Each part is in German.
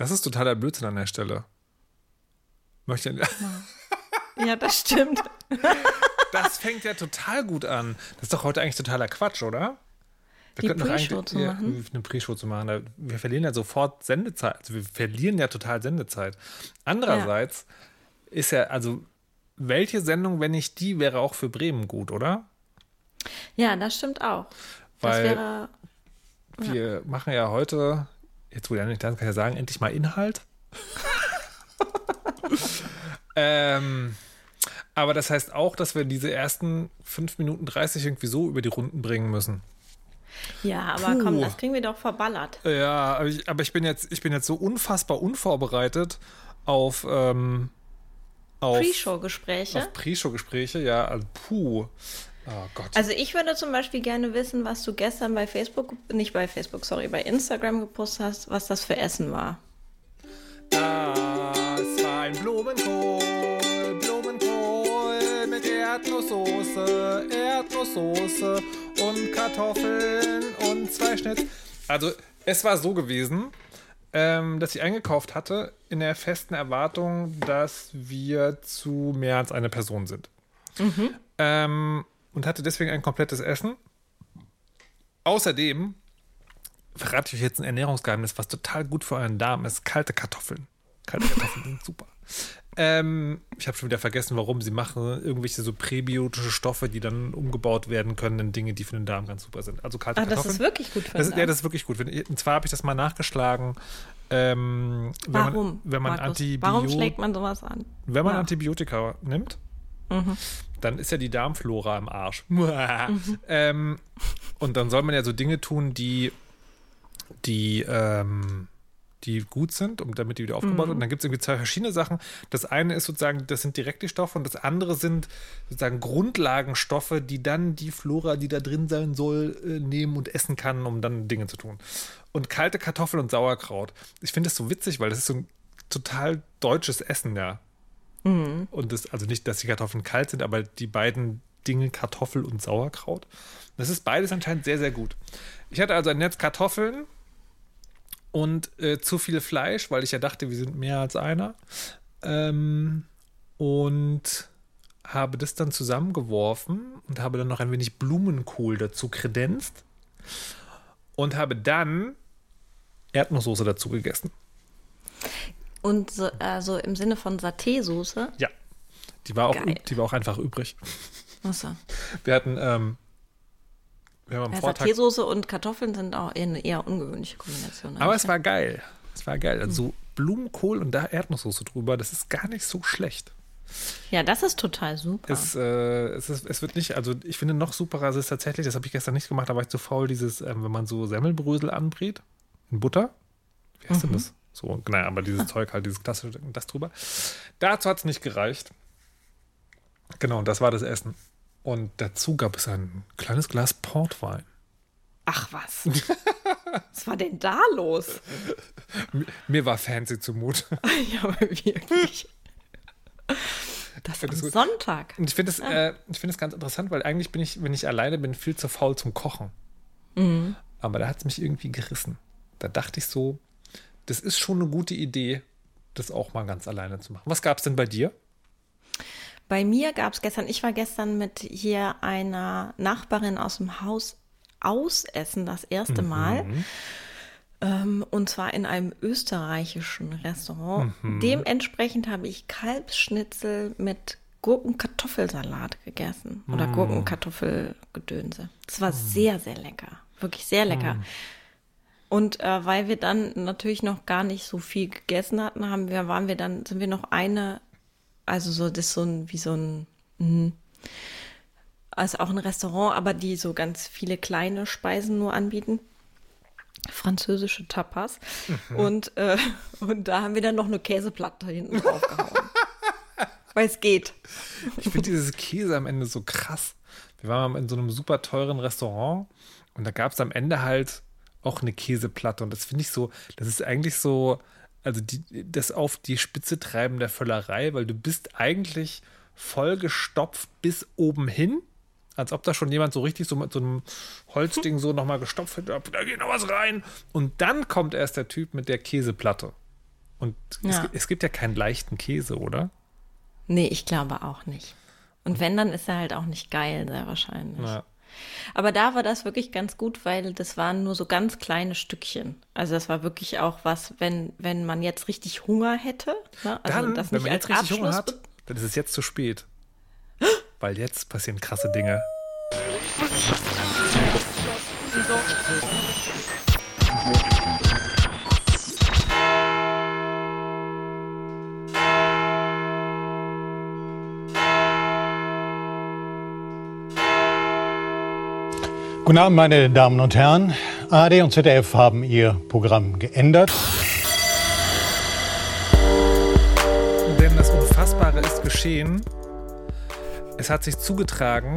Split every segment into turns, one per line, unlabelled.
Das ist totaler Blödsinn an der Stelle. Möchte.
Ja, das stimmt.
Das fängt ja total gut an. Das ist doch heute eigentlich totaler Quatsch, oder?
Die Pre-Show zu
ja,
machen.
Eine Pre-Show zu machen. Wir verlieren ja sofort Sendezeit. Also wir verlieren ja total Sendezeit. Andererseits ja. ist ja, also welche Sendung, wenn nicht die, wäre auch für Bremen gut, oder?
Ja, das stimmt auch.
Weil
das wäre,
ja. wir machen ja heute, jetzt wo ja nicht, dann kann ich ja sagen, endlich mal Inhalt. ähm, aber das heißt auch, dass wir diese ersten 5 Minuten 30 irgendwie so über die Runden bringen müssen.
Ja, aber Puh. komm, das kriegen wir doch verballert.
Ja, aber ich, aber ich, bin, jetzt, ich bin jetzt so unfassbar unvorbereitet auf, ähm,
auf Pre-Show-Gespräche.
Auf Pre-Show-Gespräche, ja. Also, puh. Oh Gott.
Also ich würde zum Beispiel gerne wissen, was du gestern bei Facebook, nicht bei Facebook, sorry, bei Instagram gepostet hast, was das für Essen war.
Das war ein Blumenkohl, Blumenkohl mit Erdnusssoße, Erdnusssoße und Kartoffeln und zwei Schnitz. Also es war so gewesen, ähm, dass ich eingekauft hatte in der festen Erwartung, dass wir zu mehr als eine Person sind. Mhm. Ähm, und hatte deswegen ein komplettes Essen. Außerdem verrate ich euch jetzt ein Ernährungsgeheimnis, was total gut für euren Darm ist. Kalte Kartoffeln. Kalte Kartoffeln sind super. Ähm, ich habe schon wieder vergessen, warum sie machen. Irgendwelche so präbiotische Stoffe, die dann umgebaut werden können in Dinge, die für den Darm ganz super sind. Also kalte
Ach,
Kartoffeln.
das ist wirklich gut für den Darm.
Ja, das ist wirklich gut. Und zwar habe ich das mal nachgeschlagen. Ähm,
warum?
Man, wenn man Antibio
Warum schlägt man sowas an?
Wenn man ja. Antibiotika nimmt, mhm. Dann ist ja die Darmflora im Arsch. Mhm. Ähm, und dann soll man ja so Dinge tun, die, die, ähm, die gut sind, um, damit die wieder aufgebaut mhm. Und dann gibt es irgendwie zwei verschiedene Sachen. Das eine ist sozusagen, das sind direkte Stoffe und das andere sind sozusagen Grundlagenstoffe, die dann die Flora, die da drin sein soll, äh, nehmen und essen kann, um dann Dinge zu tun. Und kalte Kartoffeln und Sauerkraut. Ich finde das so witzig, weil das ist so ein total deutsches Essen, ja. Mhm. Und das, also nicht, dass die Kartoffeln kalt sind, aber die beiden Dinge, Kartoffel und Sauerkraut. Das ist beides anscheinend sehr, sehr gut. Ich hatte also ein Netz Kartoffeln und äh, zu viel Fleisch, weil ich ja dachte, wir sind mehr als einer. Ähm, und habe das dann zusammengeworfen und habe dann noch ein wenig Blumenkohl dazu kredenzt und habe dann Erdnusssoße dazu gegessen.
Und so, also im Sinne von Saté-Soße?
Ja. Die war, auch, die war auch einfach übrig.
Achso.
Wir hatten, ähm, wir haben am
ja,
Vortag.
Saté-Soße und Kartoffeln sind auch eher eine eher ungewöhnliche Kombination.
Aber es war geil. Es war geil. Also hm. Blumenkohl und da Erdnusssoße drüber, das ist gar nicht so schlecht.
Ja, das ist total super.
Es, äh, es, ist, es wird nicht, also ich finde noch superer, es ist tatsächlich, das habe ich gestern nicht gemacht, da war ich zu faul, dieses, ähm, wenn man so Semmelbrösel anbrät, in Butter. Wie heißt mhm. denn das? So, naja, aber dieses Zeug halt, dieses klassische, das drüber. Dazu hat es nicht gereicht. Genau, das war das Essen. Und dazu gab es ein kleines Glas Portwein.
Ach was. was war denn da los?
Mir war fancy zumute.
ja, aber wirklich. Das das Sonntag.
Und ich finde es ja. äh, find ganz interessant, weil eigentlich bin ich, wenn ich alleine bin, viel zu faul zum Kochen. Mhm. Aber da hat es mich irgendwie gerissen. Da dachte ich so, das ist schon eine gute Idee, das auch mal ganz alleine zu machen. Was gab es denn bei dir?
Bei mir gab es gestern, ich war gestern mit hier einer Nachbarin aus dem Haus ausessen, das erste Mal. Mhm. Ähm, und zwar in einem österreichischen Restaurant. Mhm. Dementsprechend habe ich Kalbsschnitzel mit Gurkenkartoffelsalat gegessen. Oder mhm. Gurkenkartoffelgedönse. Das war mhm. sehr, sehr lecker. Wirklich sehr lecker. Und äh, weil wir dann natürlich noch gar nicht so viel gegessen hatten, haben wir, waren wir dann, sind wir noch eine, also so, das ist so ein, wie so ein, mh, also auch ein Restaurant, aber die so ganz viele kleine Speisen nur anbieten. Französische Tapas. Mhm. Und, äh, und da haben wir dann noch eine Käseplatte hinten drauf gehauen. weil es geht.
Ich finde dieses Käse am Ende so krass. Wir waren in so einem super teuren Restaurant und da gab es am Ende halt auch eine Käseplatte. Und das finde ich so, das ist eigentlich so, also die, das auf die Spitze treiben der Völlerei, weil du bist eigentlich vollgestopft bis oben hin. Als ob da schon jemand so richtig so mit so einem Holzding so nochmal gestopft hätte, da geht noch was rein. Und dann kommt erst der Typ mit der Käseplatte. Und ja. es, es, gibt ja keinen leichten Käse, oder?
Nee, ich glaube auch nicht. Und wenn, dann ist er halt auch nicht geil, sehr wahrscheinlich. Ja. Aber da war das wirklich ganz gut, weil das waren nur so ganz kleine Stückchen. Also das war wirklich auch was, wenn, wenn man jetzt richtig Hunger hätte. Ne? Also
dann, das wenn man jetzt richtig Abschluss Hunger hat, dann ist es jetzt zu spät. weil jetzt passieren krasse Dinge.
Guten Abend, meine Damen und Herren. ARD und ZDF haben ihr Programm geändert.
Denn das Unfassbare ist geschehen. Es hat sich zugetragen,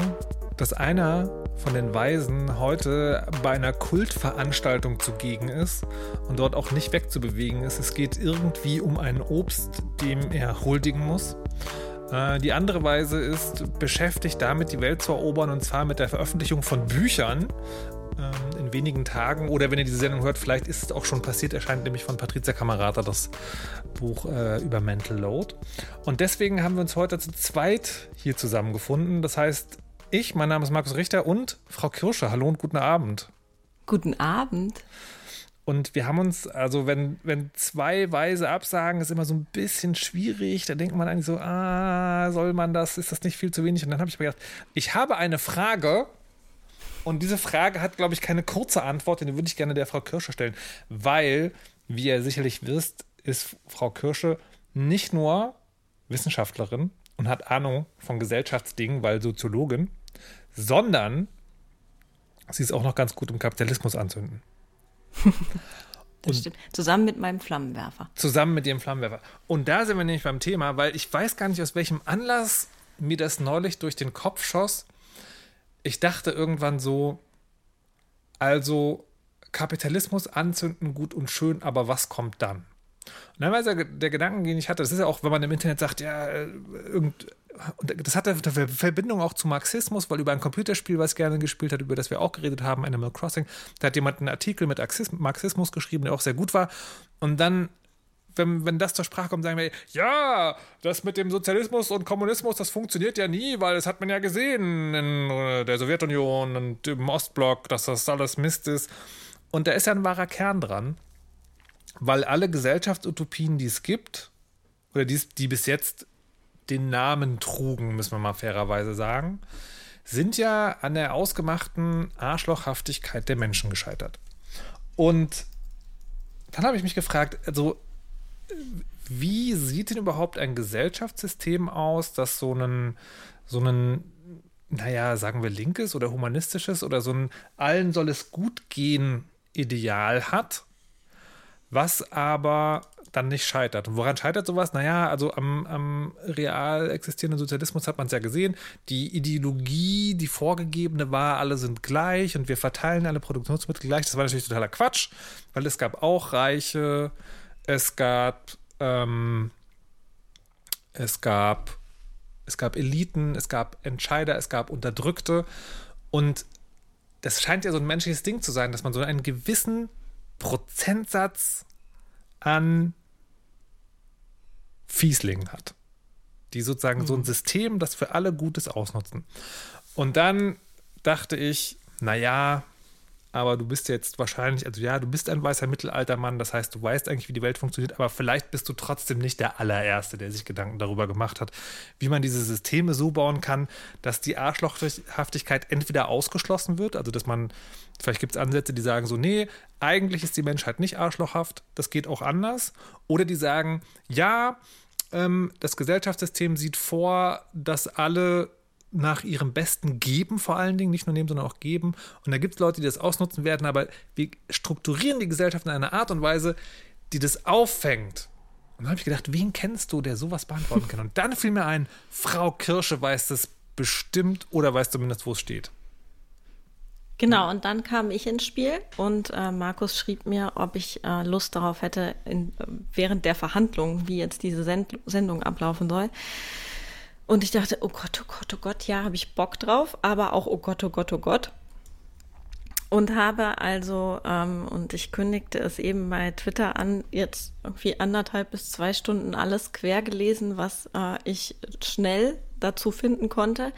dass einer von den Weisen heute bei einer Kultveranstaltung zugegen ist und dort auch nicht wegzubewegen ist. Es geht irgendwie um ein Obst, dem er huldigen muss. Äh, die andere Weise ist beschäftigt damit, die Welt zu erobern und zwar mit der Veröffentlichung von Büchern ähm, in wenigen Tagen. Oder wenn ihr diese Sendung hört, vielleicht ist es auch schon passiert, erscheint nämlich von Patricia Kamerata das Buch äh, über Mental Load. Und deswegen haben wir uns heute zu zweit hier zusammengefunden. Das heißt, ich, mein Name ist Markus Richter und Frau Kirsche. Hallo und guten Abend.
Guten Abend.
Und wir haben uns, also wenn, wenn zwei Weise absagen, ist immer so ein bisschen schwierig. Da denkt man eigentlich so, ah, soll man das? Ist das nicht viel zu wenig? Und dann habe ich mir gedacht, ich habe eine Frage. Und diese Frage hat, glaube ich, keine kurze Antwort, die würde ich gerne der Frau Kirsche stellen. Weil, wie ihr sicherlich wisst, ist Frau Kirsche nicht nur Wissenschaftlerin und hat Ahnung von Gesellschaftsdingen, weil Soziologin, sondern sie ist auch noch ganz gut im Kapitalismus anzünden.
Das stimmt. Zusammen mit meinem Flammenwerfer.
Zusammen mit dem Flammenwerfer. Und da sind wir nämlich beim Thema, weil ich weiß gar nicht, aus welchem Anlass mir das neulich durch den Kopf schoss. Ich dachte irgendwann so, also Kapitalismus anzünden, gut und schön, aber was kommt dann? Und dann war der, der Gedanke, den ich hatte, das ist ja auch, wenn man im Internet sagt, ja, äh, irgend, das hat eine Verbindung auch zu Marxismus, weil über ein Computerspiel, was gerne gespielt hat, über das wir auch geredet haben, Animal Crossing, da hat jemand einen Artikel mit Marxismus geschrieben, der auch sehr gut war. Und dann, wenn, wenn das zur Sprache kommt, sagen wir, ja, das mit dem Sozialismus und Kommunismus, das funktioniert ja nie, weil das hat man ja gesehen in äh, der Sowjetunion und im Ostblock, dass das alles Mist ist. Und da ist ja ein wahrer Kern dran, weil alle Gesellschaftsutopien, die es gibt, oder die, die bis jetzt den Namen trugen, müssen wir mal fairerweise sagen, sind ja an der ausgemachten Arschlochhaftigkeit der Menschen gescheitert. Und dann habe ich mich gefragt, also wie sieht denn überhaupt ein Gesellschaftssystem aus, das so einen, so einen, naja, sagen wir linkes oder humanistisches oder so ein allen soll es gut gehen Ideal hat, was aber dann nicht scheitert. Und woran scheitert sowas? Naja, also am, am real existierenden Sozialismus hat man es ja gesehen. Die Ideologie, die vorgegebene war, alle sind gleich und wir verteilen alle Produktionsmittel gleich. Das war natürlich totaler Quatsch, weil es gab auch Reiche, es gab, ähm, es gab, es gab Eliten, es gab Entscheider, es gab Unterdrückte. Und das scheint ja so ein menschliches Ding zu sein, dass man so einen gewissen Prozentsatz an Fieslingen hat. Die sozusagen mhm. so ein mhm. System, das für alle Gutes ausnutzen. Und dann dachte ich, naja, aber du bist jetzt wahrscheinlich, also ja, du bist ein weißer Mittelaltermann, das heißt, du weißt eigentlich, wie die Welt funktioniert, aber vielleicht bist du trotzdem nicht der allererste, der sich Gedanken darüber gemacht hat, wie man diese Systeme so bauen kann, dass die Arschlochhaftigkeit entweder ausgeschlossen wird, also dass man, vielleicht gibt es Ansätze, die sagen so, nee, eigentlich ist die Menschheit nicht arschlochhaft, das geht auch anders, oder die sagen, ja, ähm, das Gesellschaftssystem sieht vor, dass alle nach ihrem Besten geben, vor allen Dingen, nicht nur nehmen, sondern auch geben. Und da gibt es Leute, die das ausnutzen werden, aber wir strukturieren die Gesellschaft in einer Art und Weise, die das auffängt. Und dann habe ich gedacht, wen kennst du, der sowas beantworten kann? Und dann fiel mir ein, Frau Kirsche weiß das bestimmt oder weiß zumindest, wo es steht.
Genau, und dann kam ich ins Spiel und äh, Markus schrieb mir, ob ich äh, Lust darauf hätte, in, während der Verhandlungen, wie jetzt diese Send Sendung ablaufen soll. Und ich dachte, oh Gott, oh Gott, oh Gott, ja, habe ich Bock drauf, aber auch, oh Gott, oh Gott, oh Gott. und habe also, ähm, und ich kündigte es eben bei Twitter an, jetzt irgendwie anderthalb bis zwei Stunden alles quer gelesen, was äh, ich schnell dazu finden konnte.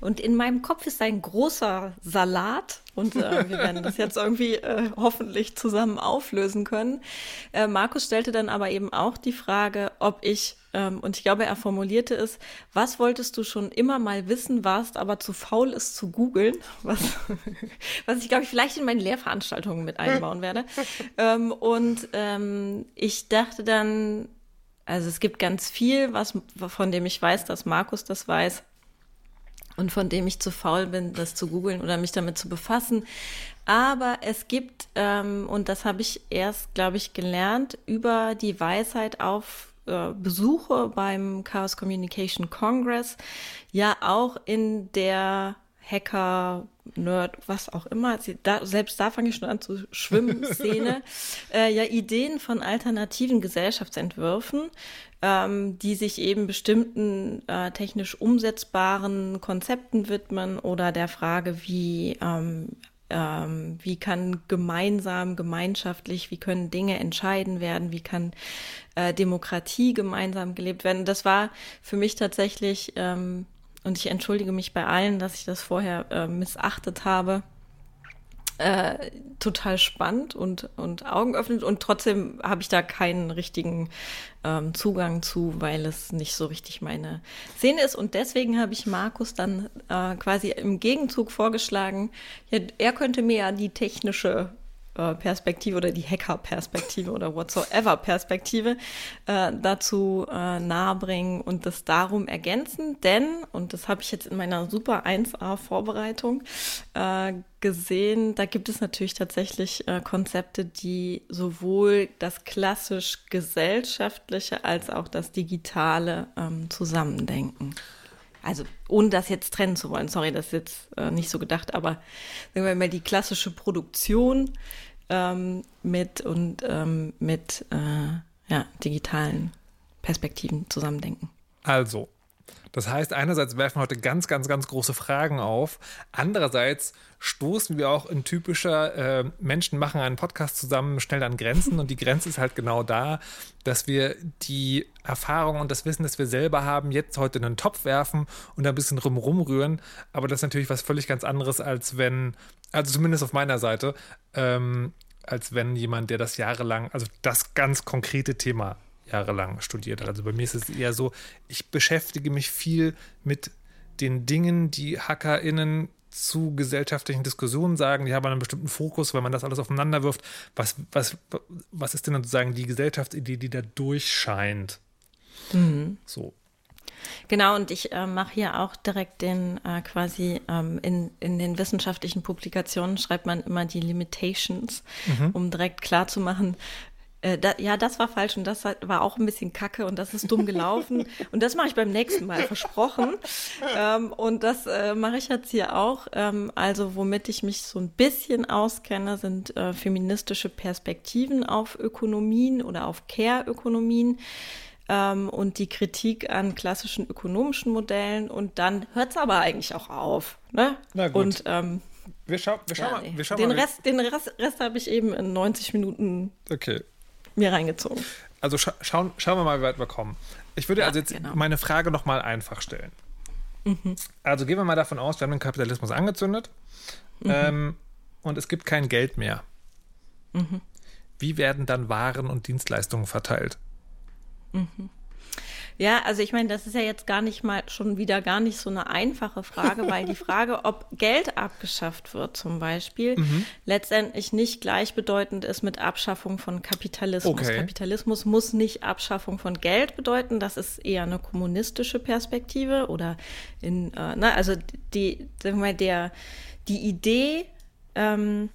Und in meinem Kopf ist ein großer Salat und äh, wir werden das jetzt irgendwie äh, hoffentlich zusammen auflösen können. Äh, Markus stellte dann aber eben auch die Frage, ob ich, ähm, und ich glaube, er formulierte es, was wolltest du schon immer mal wissen, warst aber zu faul, es zu googeln, was, was ich, glaube ich, vielleicht in meinen Lehrveranstaltungen mit einbauen werde. ähm, und ähm, ich dachte dann, also es gibt ganz viel, was, von dem ich weiß, dass Markus das weiß und von dem ich zu faul bin, das zu googeln oder mich damit zu befassen. Aber es gibt, ähm, und das habe ich erst, glaube ich, gelernt, über die Weisheit auf äh, Besuche beim Chaos Communication Congress, ja auch in der Hacker, Nerd, was auch immer, da, selbst da fange ich schon an zu schwimmen, Szene, äh, ja Ideen von alternativen Gesellschaftsentwürfen, ähm, die sich eben bestimmten äh, technisch umsetzbaren Konzepten widmen oder der Frage, wie ähm, ähm, wie kann gemeinsam, gemeinschaftlich, wie können Dinge entscheiden werden, wie kann äh, Demokratie gemeinsam gelebt werden. Das war für mich tatsächlich ähm, und ich entschuldige mich bei allen, dass ich das vorher äh, missachtet habe. Äh, total spannend und, und Augen öffnet und trotzdem habe ich da keinen richtigen ähm, Zugang zu, weil es nicht so richtig meine Szene ist. Und deswegen habe ich Markus dann äh, quasi im Gegenzug vorgeschlagen, ja, er könnte mir ja die technische Perspektive oder die Hacker-Perspektive oder whatsoever-Perspektive äh, dazu äh, nahebringen und das darum ergänzen. Denn, und das habe ich jetzt in meiner Super 1A-Vorbereitung äh, gesehen, da gibt es natürlich tatsächlich äh, Konzepte, die sowohl das klassisch gesellschaftliche als auch das digitale ähm, zusammendenken also ohne das jetzt trennen zu wollen, sorry, das ist jetzt äh, nicht so gedacht, aber sagen wir mal die klassische Produktion ähm, mit und ähm, mit äh, ja, digitalen Perspektiven zusammendenken.
Also, das heißt, einerseits werfen wir heute ganz, ganz, ganz große Fragen auf. Andererseits stoßen wir auch in typischer äh, Menschen machen einen Podcast zusammen schnell an Grenzen. Und die Grenze ist halt genau da, dass wir die Erfahrung und das Wissen, das wir selber haben, jetzt heute in einen Topf werfen und ein bisschen rumrum rühren. Aber das ist natürlich was völlig ganz anderes, als wenn, also zumindest auf meiner Seite, ähm, als wenn jemand, der das jahrelang, also das ganz konkrete Thema jahrelang studiert hat. Also bei mir ist es eher so, ich beschäftige mich viel mit den Dingen, die HackerInnen zu gesellschaftlichen Diskussionen sagen, die haben einen bestimmten Fokus, weil man das alles aufeinander wirft. Was, was, was ist denn sozusagen die Gesellschaftsidee, die da durchscheint? Mhm. So.
Genau, und ich äh, mache hier auch direkt den äh, quasi ähm, in, in den wissenschaftlichen Publikationen schreibt man immer die Limitations, mhm. um direkt klar zu machen, äh, da, ja, das war falsch und das war auch ein bisschen kacke und das ist dumm gelaufen. und das mache ich beim nächsten Mal, versprochen. Ähm, und das äh, mache ich jetzt hier auch. Ähm, also, womit ich mich so ein bisschen auskenne, sind äh, feministische Perspektiven auf Ökonomien oder auf Care-Ökonomien. Ähm, und die Kritik an klassischen ökonomischen Modellen und dann hört es aber eigentlich auch auf. Ne?
Na gut. Und ähm, wir, schau, wir schauen ja,
mal. Wir schauen den mal. Rest, den Rest, Rest habe ich eben in 90 Minuten
okay
mir reingezogen.
Also scha schauen, schauen wir mal, wie weit wir kommen. Ich würde ja, also jetzt genau. meine Frage nochmal einfach stellen. Mhm. Also gehen wir mal davon aus, wir haben den Kapitalismus angezündet mhm. ähm, und es gibt kein Geld mehr. Mhm. Wie werden dann Waren und Dienstleistungen verteilt?
Mhm. Ja, also ich meine, das ist ja jetzt gar nicht mal schon wieder gar nicht so eine einfache Frage, weil die Frage, ob Geld abgeschafft wird zum Beispiel, mhm. letztendlich nicht gleichbedeutend ist mit Abschaffung von Kapitalismus. Okay. Kapitalismus muss nicht Abschaffung von Geld bedeuten, das ist eher eine kommunistische Perspektive oder in, äh, ne, also die, sagen wir mal, der, die Idee, ähm,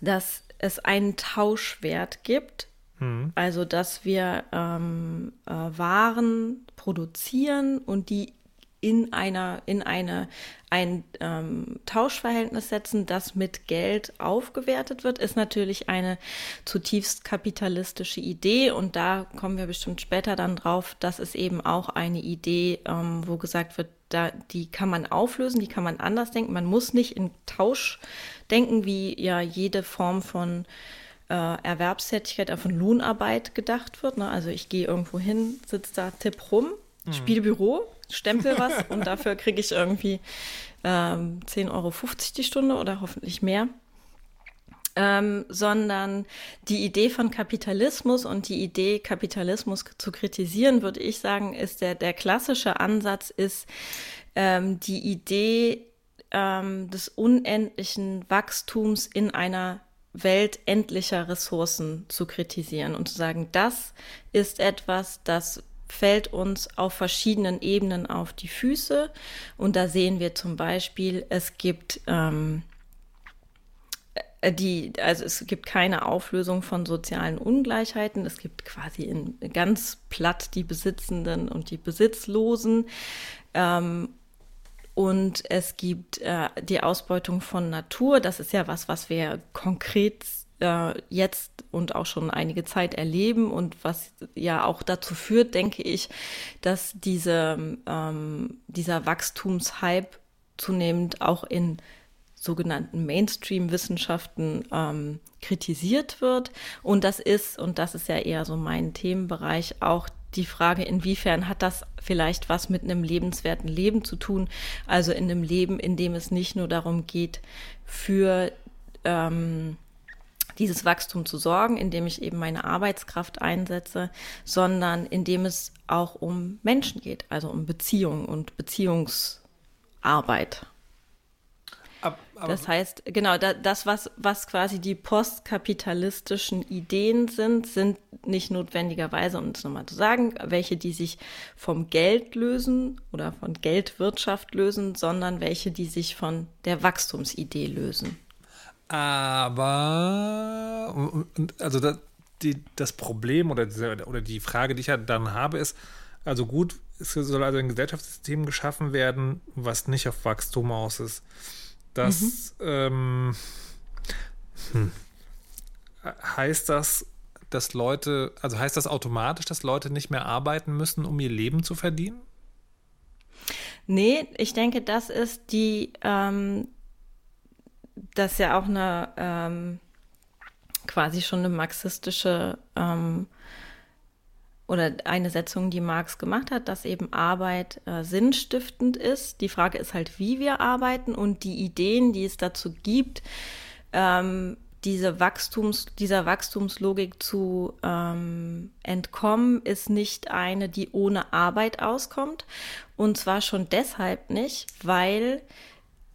dass es einen Tauschwert gibt, Mhm. Also, dass wir ähm, äh, Waren produzieren und die in einer, in eine, ein ähm, Tauschverhältnis setzen, das mit Geld aufgewertet wird, ist natürlich eine zutiefst kapitalistische Idee. Und da kommen wir bestimmt später dann drauf. Das ist eben auch eine Idee, ähm, wo gesagt wird, da, die kann man auflösen, die kann man anders denken. Man muss nicht in Tausch denken, wie ja jede Form von äh, Erwerbstätigkeit, von Lohnarbeit gedacht wird. Ne? Also ich gehe irgendwo hin, sitze da, tipp rum, mhm. spiele Büro, stempel was und dafür kriege ich irgendwie ähm, 10,50 Euro die Stunde oder hoffentlich mehr. Ähm, sondern die Idee von Kapitalismus und die Idee, Kapitalismus zu kritisieren, würde ich sagen, ist der, der klassische Ansatz ist ähm, die Idee ähm, des unendlichen Wachstums in einer Welt endlicher Ressourcen zu kritisieren und zu sagen, das ist etwas, das fällt uns auf verschiedenen Ebenen auf die Füße. Und da sehen wir zum Beispiel, es gibt ähm, äh, die, also es gibt keine Auflösung von sozialen Ungleichheiten. Es gibt quasi in, ganz platt die Besitzenden und die Besitzlosen. Ähm, und es gibt äh, die Ausbeutung von Natur. Das ist ja was, was wir konkret äh, jetzt und auch schon einige Zeit erleben und was ja auch dazu führt, denke ich, dass diese, ähm, dieser Wachstumshype zunehmend auch in sogenannten Mainstream-Wissenschaften ähm, kritisiert wird. Und das ist, und das ist ja eher so mein Themenbereich, auch die Frage, inwiefern hat das vielleicht was mit einem lebenswerten Leben zu tun? Also in einem Leben, in dem es nicht nur darum geht, für ähm, dieses Wachstum zu sorgen, indem ich eben meine Arbeitskraft einsetze, sondern indem es auch um Menschen geht, also um Beziehungen und Beziehungsarbeit. Aber das heißt, genau, da, das, was, was quasi die postkapitalistischen Ideen sind, sind nicht notwendigerweise, um es nochmal zu sagen, welche, die sich vom Geld lösen oder von Geldwirtschaft lösen, sondern welche, die sich von der Wachstumsidee lösen.
Aber, also das, die, das Problem oder, oder die Frage, die ich ja dann habe, ist, also gut, es soll also ein Gesellschaftssystem geschaffen werden, was nicht auf Wachstum aus ist. Das mhm. ähm, hm. heißt das, dass Leute, also heißt das automatisch, dass Leute nicht mehr arbeiten müssen, um ihr Leben zu verdienen?
Nee, ich denke, das ist die, ähm, das ist ja auch eine ähm, quasi schon eine marxistische ähm, oder eine Setzung, die Marx gemacht hat, dass eben Arbeit äh, sinnstiftend ist. Die Frage ist halt, wie wir arbeiten und die Ideen, die es dazu gibt, ähm, diese Wachstums, dieser Wachstumslogik zu ähm, entkommen, ist nicht eine, die ohne Arbeit auskommt. Und zwar schon deshalb nicht, weil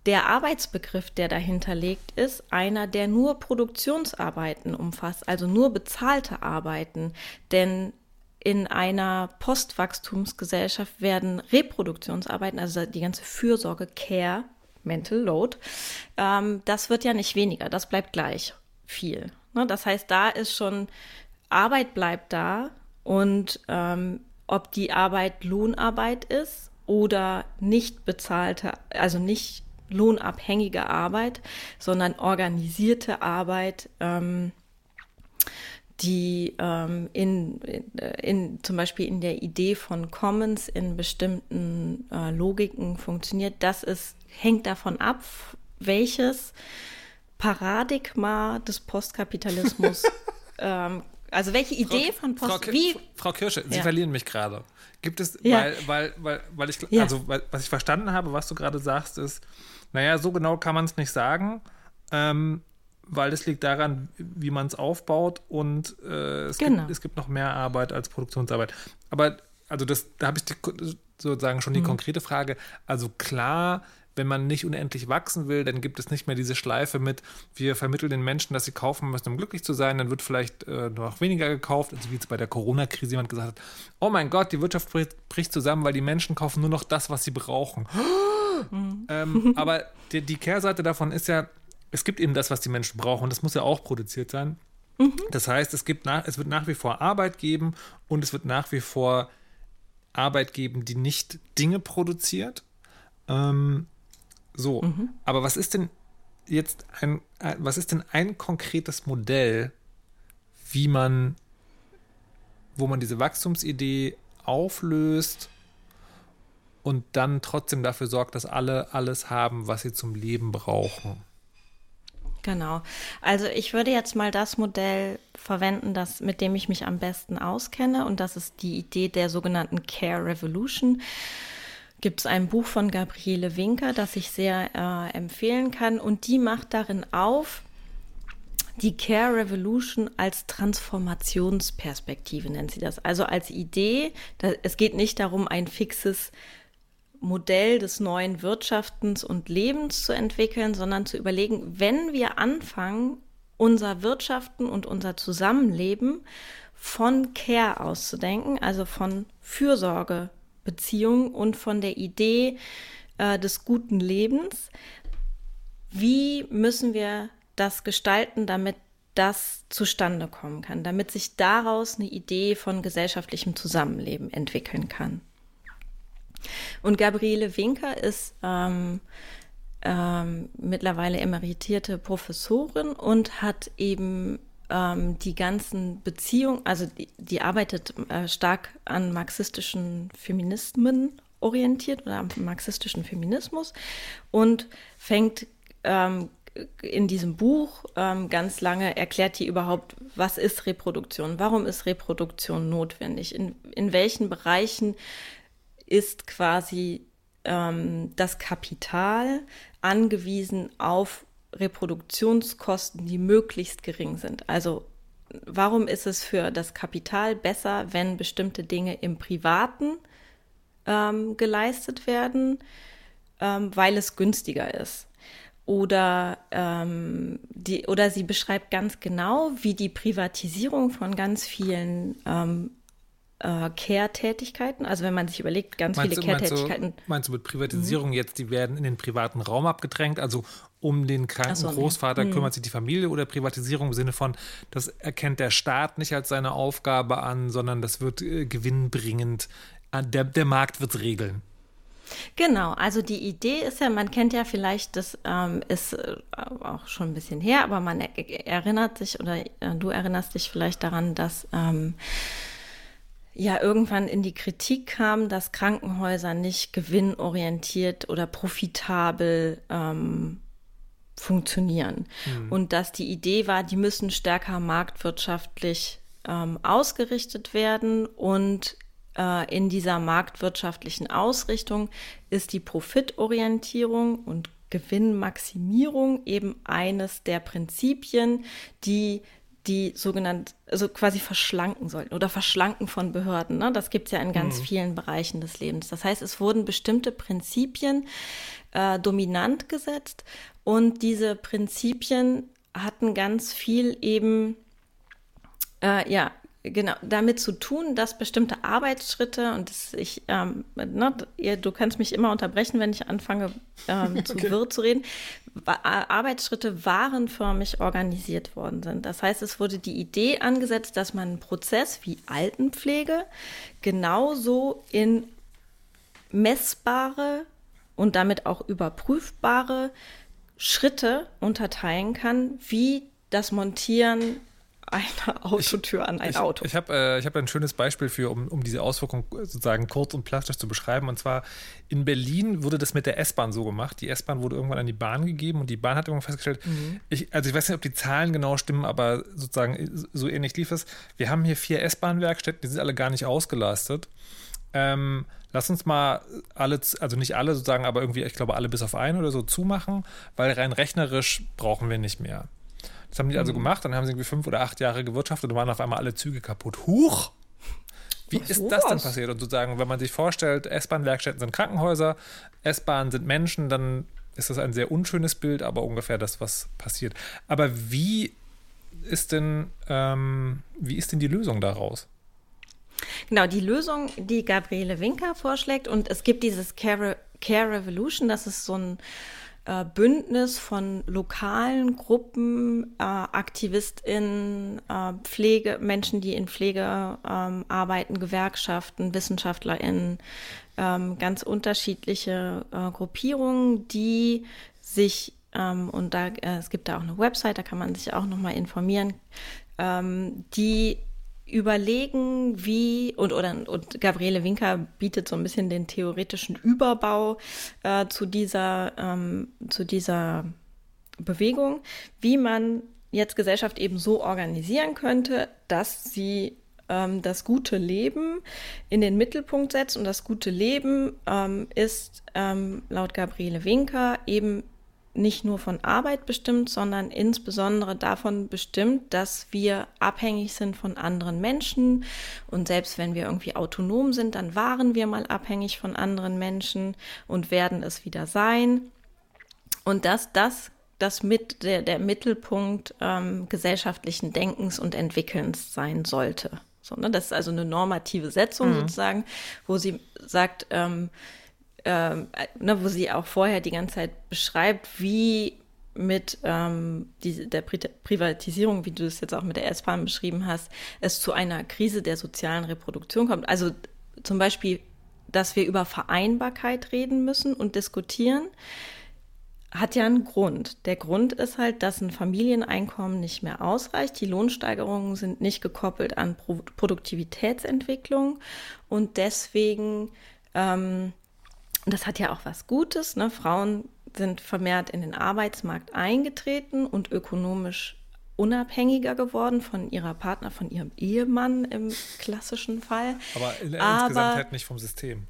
der Arbeitsbegriff, der dahinter liegt, ist einer, der nur Produktionsarbeiten umfasst, also nur bezahlte Arbeiten. Denn in einer Postwachstumsgesellschaft werden Reproduktionsarbeiten, also die ganze Fürsorge, Care, Mental Load, ähm, das wird ja nicht weniger, das bleibt gleich viel. Ne? Das heißt, da ist schon, Arbeit bleibt da und ähm, ob die Arbeit Lohnarbeit ist oder nicht bezahlte, also nicht lohnabhängige Arbeit, sondern organisierte Arbeit, ähm, die ähm, in, in, zum Beispiel in der Idee von Commons in bestimmten äh, Logiken funktioniert, das ist, hängt davon ab, welches Paradigma des Postkapitalismus, ähm, also welche Idee Frau, von
Post... Frau, wie, Frau Kirsche, Sie ja. verlieren mich gerade. Gibt es, ja. weil, weil, weil, weil ich, ja. also was ich verstanden habe, was du gerade sagst, ist, naja, so genau kann man es nicht sagen. Ähm, weil das liegt daran, wie man es aufbaut und äh, es, genau. gibt, es gibt noch mehr Arbeit als Produktionsarbeit. Aber also das, da habe ich die, sozusagen schon die mhm. konkrete Frage. Also klar, wenn man nicht unendlich wachsen will, dann gibt es nicht mehr diese Schleife mit, wir vermitteln den Menschen, dass sie kaufen müssen, um glücklich zu sein. Dann wird vielleicht äh, noch weniger gekauft, also wie jetzt bei der Corona-Krise jemand gesagt hat, oh mein Gott, die Wirtschaft bricht, bricht, zusammen, weil die Menschen kaufen nur noch das, was sie brauchen. Mhm. ähm, aber die, die Kehrseite davon ist ja, es gibt eben das, was die Menschen brauchen. Und das muss ja auch produziert sein. Mhm. Das heißt, es, gibt nach, es wird nach wie vor Arbeit geben und es wird nach wie vor Arbeit geben, die nicht Dinge produziert. Ähm, so, mhm. aber was ist denn jetzt ein, ein, was ist denn ein konkretes Modell, wie man, wo man diese Wachstumsidee auflöst und dann trotzdem dafür sorgt, dass alle alles haben, was sie zum Leben brauchen?
Genau. Also ich würde jetzt mal das Modell verwenden, das, mit dem ich mich am besten auskenne. Und das ist die Idee der sogenannten Care Revolution. Gibt es ein Buch von Gabriele Winker, das ich sehr äh, empfehlen kann. Und die macht darin auf, die Care Revolution als Transformationsperspektive nennt sie das. Also als Idee, da, es geht nicht darum, ein fixes Modell des neuen Wirtschaftens und Lebens zu entwickeln, sondern zu überlegen, wenn wir anfangen, unser Wirtschaften und unser Zusammenleben von Care auszudenken, also von Fürsorgebeziehungen und von der Idee äh, des guten Lebens, wie müssen wir das gestalten, damit das zustande kommen kann, damit sich daraus eine Idee von gesellschaftlichem Zusammenleben entwickeln kann. Und Gabriele Winker ist ähm, ähm, mittlerweile emeritierte Professorin und hat eben ähm, die ganzen Beziehungen, also die, die arbeitet äh, stark an marxistischen Feminismen orientiert oder am marxistischen Feminismus und fängt ähm, in diesem Buch ähm, ganz lange erklärt die überhaupt, was ist Reproduktion, warum ist Reproduktion notwendig, in, in welchen Bereichen ist quasi ähm, das Kapital angewiesen auf Reproduktionskosten, die möglichst gering sind. Also warum ist es für das Kapital besser, wenn bestimmte Dinge im Privaten ähm, geleistet werden, ähm, weil es günstiger ist? Oder, ähm, die, oder sie beschreibt ganz genau, wie die Privatisierung von ganz vielen ähm, äh, Care-Tätigkeiten. Also wenn man sich überlegt, ganz meinst viele Care-Tätigkeiten.
Meinst, meinst, du mit Privatisierung mhm. jetzt, die werden in den privaten Raum abgedrängt, also um den kranken so, Großvater nee. Mhm. kümmert sich die Familie oder Privatisierung im Sinne von, das erkennt der Staat nicht als seine Aufgabe an, sondern das wird äh, gewinnbringend, äh, der, der Markt wird es regeln.
Genau, also die Idee ist ja, man kennt ja vielleicht, das ähm, ist äh, auch schon ein bisschen her, aber man er erinnert sich oder äh, du erinnerst dich vielleicht daran, dass ähm, ja irgendwann in die Kritik kam, dass Krankenhäuser nicht gewinnorientiert oder profitabel ähm, funktionieren. Mhm. Und dass die Idee war, die müssen stärker marktwirtschaftlich ähm, ausgerichtet werden und äh, in dieser marktwirtschaftlichen Ausrichtung ist die Profitorientierung und Gewinnmaximierung eben eines der Prinzipien, die die sogenannt, also quasi verschlanken sollten oder verschlanken von Behörden. Ne? Das gibt es ja in ganz mhm. vielen Bereichen des Lebens. Das heißt, es wurden bestimmte Prinzipien äh, dominant gesetzt und diese Prinzipien hatten ganz viel eben äh, ja genau damit zu tun, dass bestimmte Arbeitsschritte und das, ich, ähm, ne, du kannst mich immer unterbrechen, wenn ich anfange ähm, zu okay. wirr zu reden, Arbeitsschritte warenförmig organisiert worden sind. Das heißt, es wurde die Idee angesetzt, dass man einen Prozess wie Altenpflege genauso in messbare und damit auch überprüfbare Schritte unterteilen kann, wie das Montieren eine Autotür an ein
ich,
Auto.
Ich habe äh, hab ein schönes Beispiel für, um, um diese Auswirkung sozusagen kurz und plastisch zu beschreiben. Und zwar in Berlin wurde das mit der S-Bahn so gemacht. Die S-Bahn wurde irgendwann an die Bahn gegeben und die Bahn hat irgendwann festgestellt, mhm. ich, also ich weiß nicht, ob die Zahlen genau stimmen, aber sozusagen so ähnlich lief es. Wir haben hier vier S-Bahn-Werkstätten, die sind alle gar nicht ausgelastet. Ähm, lass uns mal alle, also nicht alle sozusagen, aber irgendwie, ich glaube, alle bis auf einen oder so zumachen, weil rein rechnerisch brauchen wir nicht mehr. Das haben die also mhm. gemacht, dann haben sie irgendwie fünf oder acht Jahre gewirtschaftet und waren auf einmal alle Züge kaputt. Huch! Wie ist das denn passiert? Und sozusagen, wenn man sich vorstellt, S-Bahn-Werkstätten sind Krankenhäuser, S-Bahn sind Menschen, dann ist das ein sehr unschönes Bild, aber ungefähr das, was passiert. Aber wie ist denn, ähm, wie ist denn die Lösung daraus?
Genau, die Lösung, die Gabriele Winker vorschlägt, und es gibt dieses Care, Care Revolution, das ist so ein äh, Bündnis von lokalen Gruppen, äh, AktivistInnen, äh, Pflege, Menschen, die in Pflege ähm, arbeiten, Gewerkschaften, WissenschaftlerInnen, ähm, ganz unterschiedliche äh, Gruppierungen, die sich ähm, und da äh, es gibt da auch eine Website, da kann man sich auch nochmal informieren, ähm, die überlegen, wie, und, oder, und Gabriele Winker bietet so ein bisschen den theoretischen Überbau äh, zu, dieser, ähm, zu dieser Bewegung, wie man jetzt Gesellschaft eben so organisieren könnte, dass sie ähm, das gute Leben in den Mittelpunkt setzt. Und das gute Leben ähm, ist ähm, laut Gabriele Winker eben nicht nur von Arbeit bestimmt, sondern insbesondere davon bestimmt, dass wir abhängig sind von anderen Menschen. Und selbst wenn wir irgendwie autonom sind, dann waren wir mal abhängig von anderen Menschen und werden es wieder sein. Und dass das das mit der, der Mittelpunkt ähm, gesellschaftlichen Denkens und Entwickelns sein sollte. So, ne? Das ist also eine normative Setzung mhm. sozusagen, wo sie sagt, ähm, ähm, ne, wo sie auch vorher die ganze Zeit beschreibt, wie mit ähm, die, der Pri Privatisierung, wie du es jetzt auch mit der S-Bahn beschrieben hast, es zu einer Krise der sozialen Reproduktion kommt. Also zum Beispiel, dass wir über Vereinbarkeit reden müssen und diskutieren, hat ja einen Grund. Der Grund ist halt, dass ein Familieneinkommen nicht mehr ausreicht. Die Lohnsteigerungen sind nicht gekoppelt an Pro Produktivitätsentwicklung und deswegen ähm, und das hat ja auch was Gutes. Ne? Frauen sind vermehrt in den Arbeitsmarkt eingetreten und ökonomisch unabhängiger geworden von ihrer Partner, von ihrem Ehemann im klassischen Fall.
Aber Aber, insgesamt halt nicht vom System.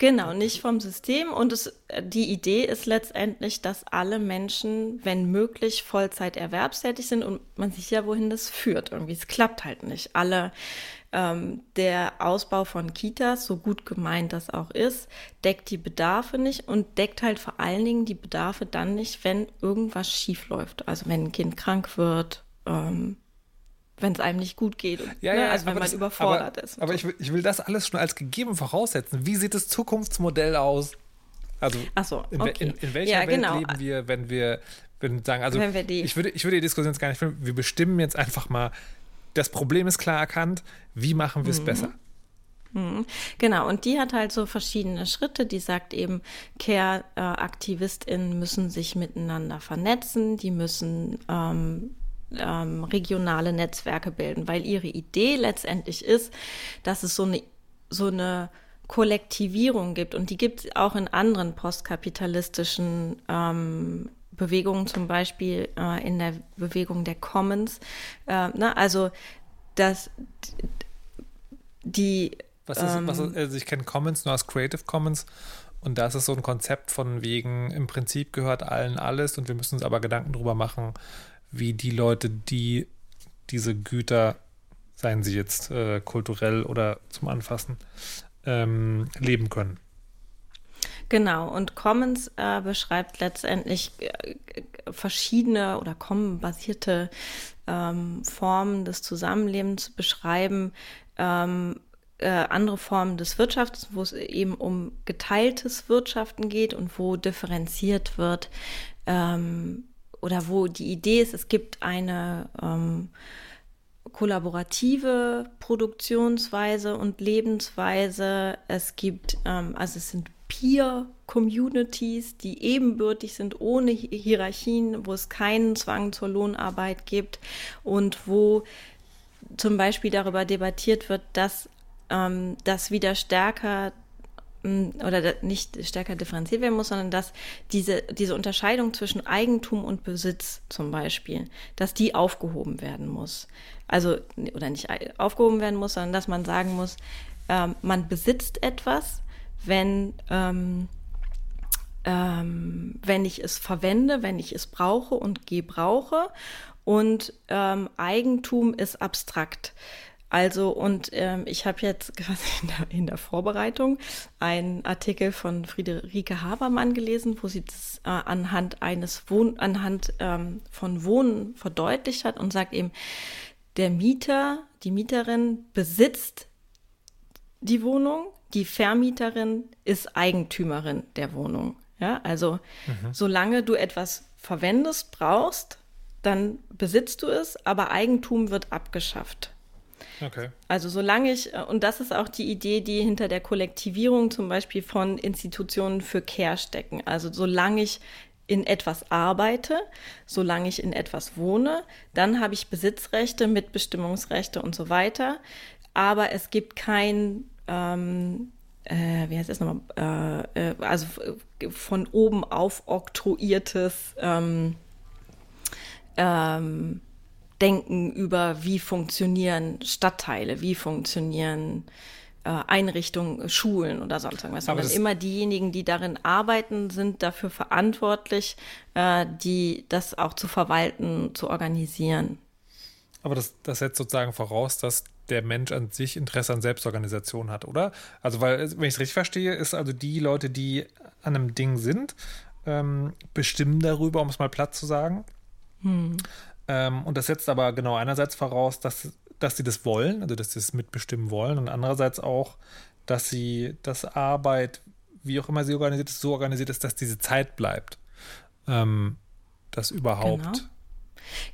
Genau, nicht vom System. Und es, die Idee ist letztendlich, dass alle Menschen, wenn möglich, Vollzeit erwerbstätig sind und man sieht ja, wohin das führt. Irgendwie, es klappt halt nicht. Alle ähm, der Ausbau von Kitas, so gut gemeint das auch ist, deckt die Bedarfe nicht und deckt halt vor allen Dingen die Bedarfe dann nicht, wenn irgendwas schief läuft. Also wenn ein Kind krank wird, ähm, wenn es einem nicht gut geht. Und,
ja, ne?
Also wenn man
das,
überfordert
aber,
ist.
Aber so. ich, will, ich will das alles schon als gegeben voraussetzen. Wie sieht das Zukunftsmodell aus? Also
so,
in,
okay.
in, in, welcher
ja,
Welt
genau.
leben wir, wenn wir, wenn wir sagen, also
die,
ich würde, ich würde die Diskussion jetzt gar nicht führen, wir bestimmen jetzt einfach mal das Problem ist klar erkannt, wie machen wir es mhm. besser?
Mhm. Genau, und die hat halt so verschiedene Schritte. Die sagt eben, Care-AktivistInnen müssen sich miteinander vernetzen, die müssen ähm, ähm, regionale Netzwerke bilden, weil ihre Idee letztendlich ist, dass es so eine, so eine Kollektivierung gibt und die gibt es auch in anderen postkapitalistischen ähm, Bewegungen, zum Beispiel äh, in der Bewegung der Commons. Äh, ne? Also, dass die.
Was ist, ähm, was ist, also ich kenne Commons nur als Creative Commons und da ist es so ein Konzept von wegen, im Prinzip gehört allen alles und wir müssen uns aber Gedanken darüber machen, wie die Leute, die diese Güter, seien sie jetzt äh, kulturell oder zum Anfassen, ähm, leben können.
Genau, und Commons äh, beschreibt letztendlich äh, verschiedene oder Common-basierte ähm, Formen des Zusammenlebens beschreiben, ähm, äh, andere Formen des Wirtschafts, wo es eben um geteiltes Wirtschaften geht und wo differenziert wird ähm, oder wo die Idee ist, es gibt eine ähm, kollaborative Produktionsweise und Lebensweise. Es gibt, ähm, also es sind Peer-Communities, die ebenbürtig sind, ohne Hierarchien, wo es keinen Zwang zur Lohnarbeit gibt und wo zum Beispiel darüber debattiert wird, dass ähm, das wieder stärker oder nicht stärker differenziert werden muss, sondern dass diese, diese Unterscheidung zwischen Eigentum und Besitz zum Beispiel, dass die aufgehoben werden muss. Also, oder nicht aufgehoben werden muss, sondern dass man sagen muss, ähm, man besitzt etwas, wenn, ähm, ähm, wenn ich es verwende, wenn ich es brauche und gebrauche. Und ähm, Eigentum ist abstrakt. Also, und ähm, ich habe jetzt quasi in der, in der, Vorbereitung einen Artikel von Friederike Habermann gelesen, wo sie das äh, anhand eines Wohn anhand ähm, von Wohnen verdeutlicht hat und sagt eben, der Mieter, die Mieterin besitzt die Wohnung, die Vermieterin ist Eigentümerin der Wohnung. Ja, also mhm. solange du etwas verwendest, brauchst, dann besitzt du es, aber Eigentum wird abgeschafft.
Okay.
Also solange ich, äh, und das ist auch die Idee, die hinter der Kollektivierung zum Beispiel von Institutionen für Care stecken. Also solange ich in etwas arbeite, solange ich in etwas wohne, dann habe ich Besitzrechte, Mitbestimmungsrechte und so weiter. Aber es gibt kein, ähm, äh, wie heißt das nochmal, äh, äh also von oben auf oktroyiertes ähm, ähm, Denken über, wie funktionieren Stadtteile, wie funktionieren äh, Einrichtungen, Schulen oder sonst irgendwas. Aber immer diejenigen, die darin arbeiten, sind dafür verantwortlich, äh, die das auch zu verwalten, zu organisieren.
Aber das, das setzt sozusagen voraus, dass der Mensch an sich Interesse an Selbstorganisation hat, oder? Also, weil, wenn ich es richtig verstehe, ist also die Leute, die an einem Ding sind, ähm, bestimmen darüber, um es mal platt zu sagen. Hm. Ähm, und das setzt aber genau einerseits voraus, dass, dass sie das wollen, also dass sie es mitbestimmen wollen, und andererseits auch, dass sie das Arbeit, wie auch immer sie organisiert ist, so organisiert ist, dass diese Zeit bleibt. Ähm, das überhaupt.
Genau.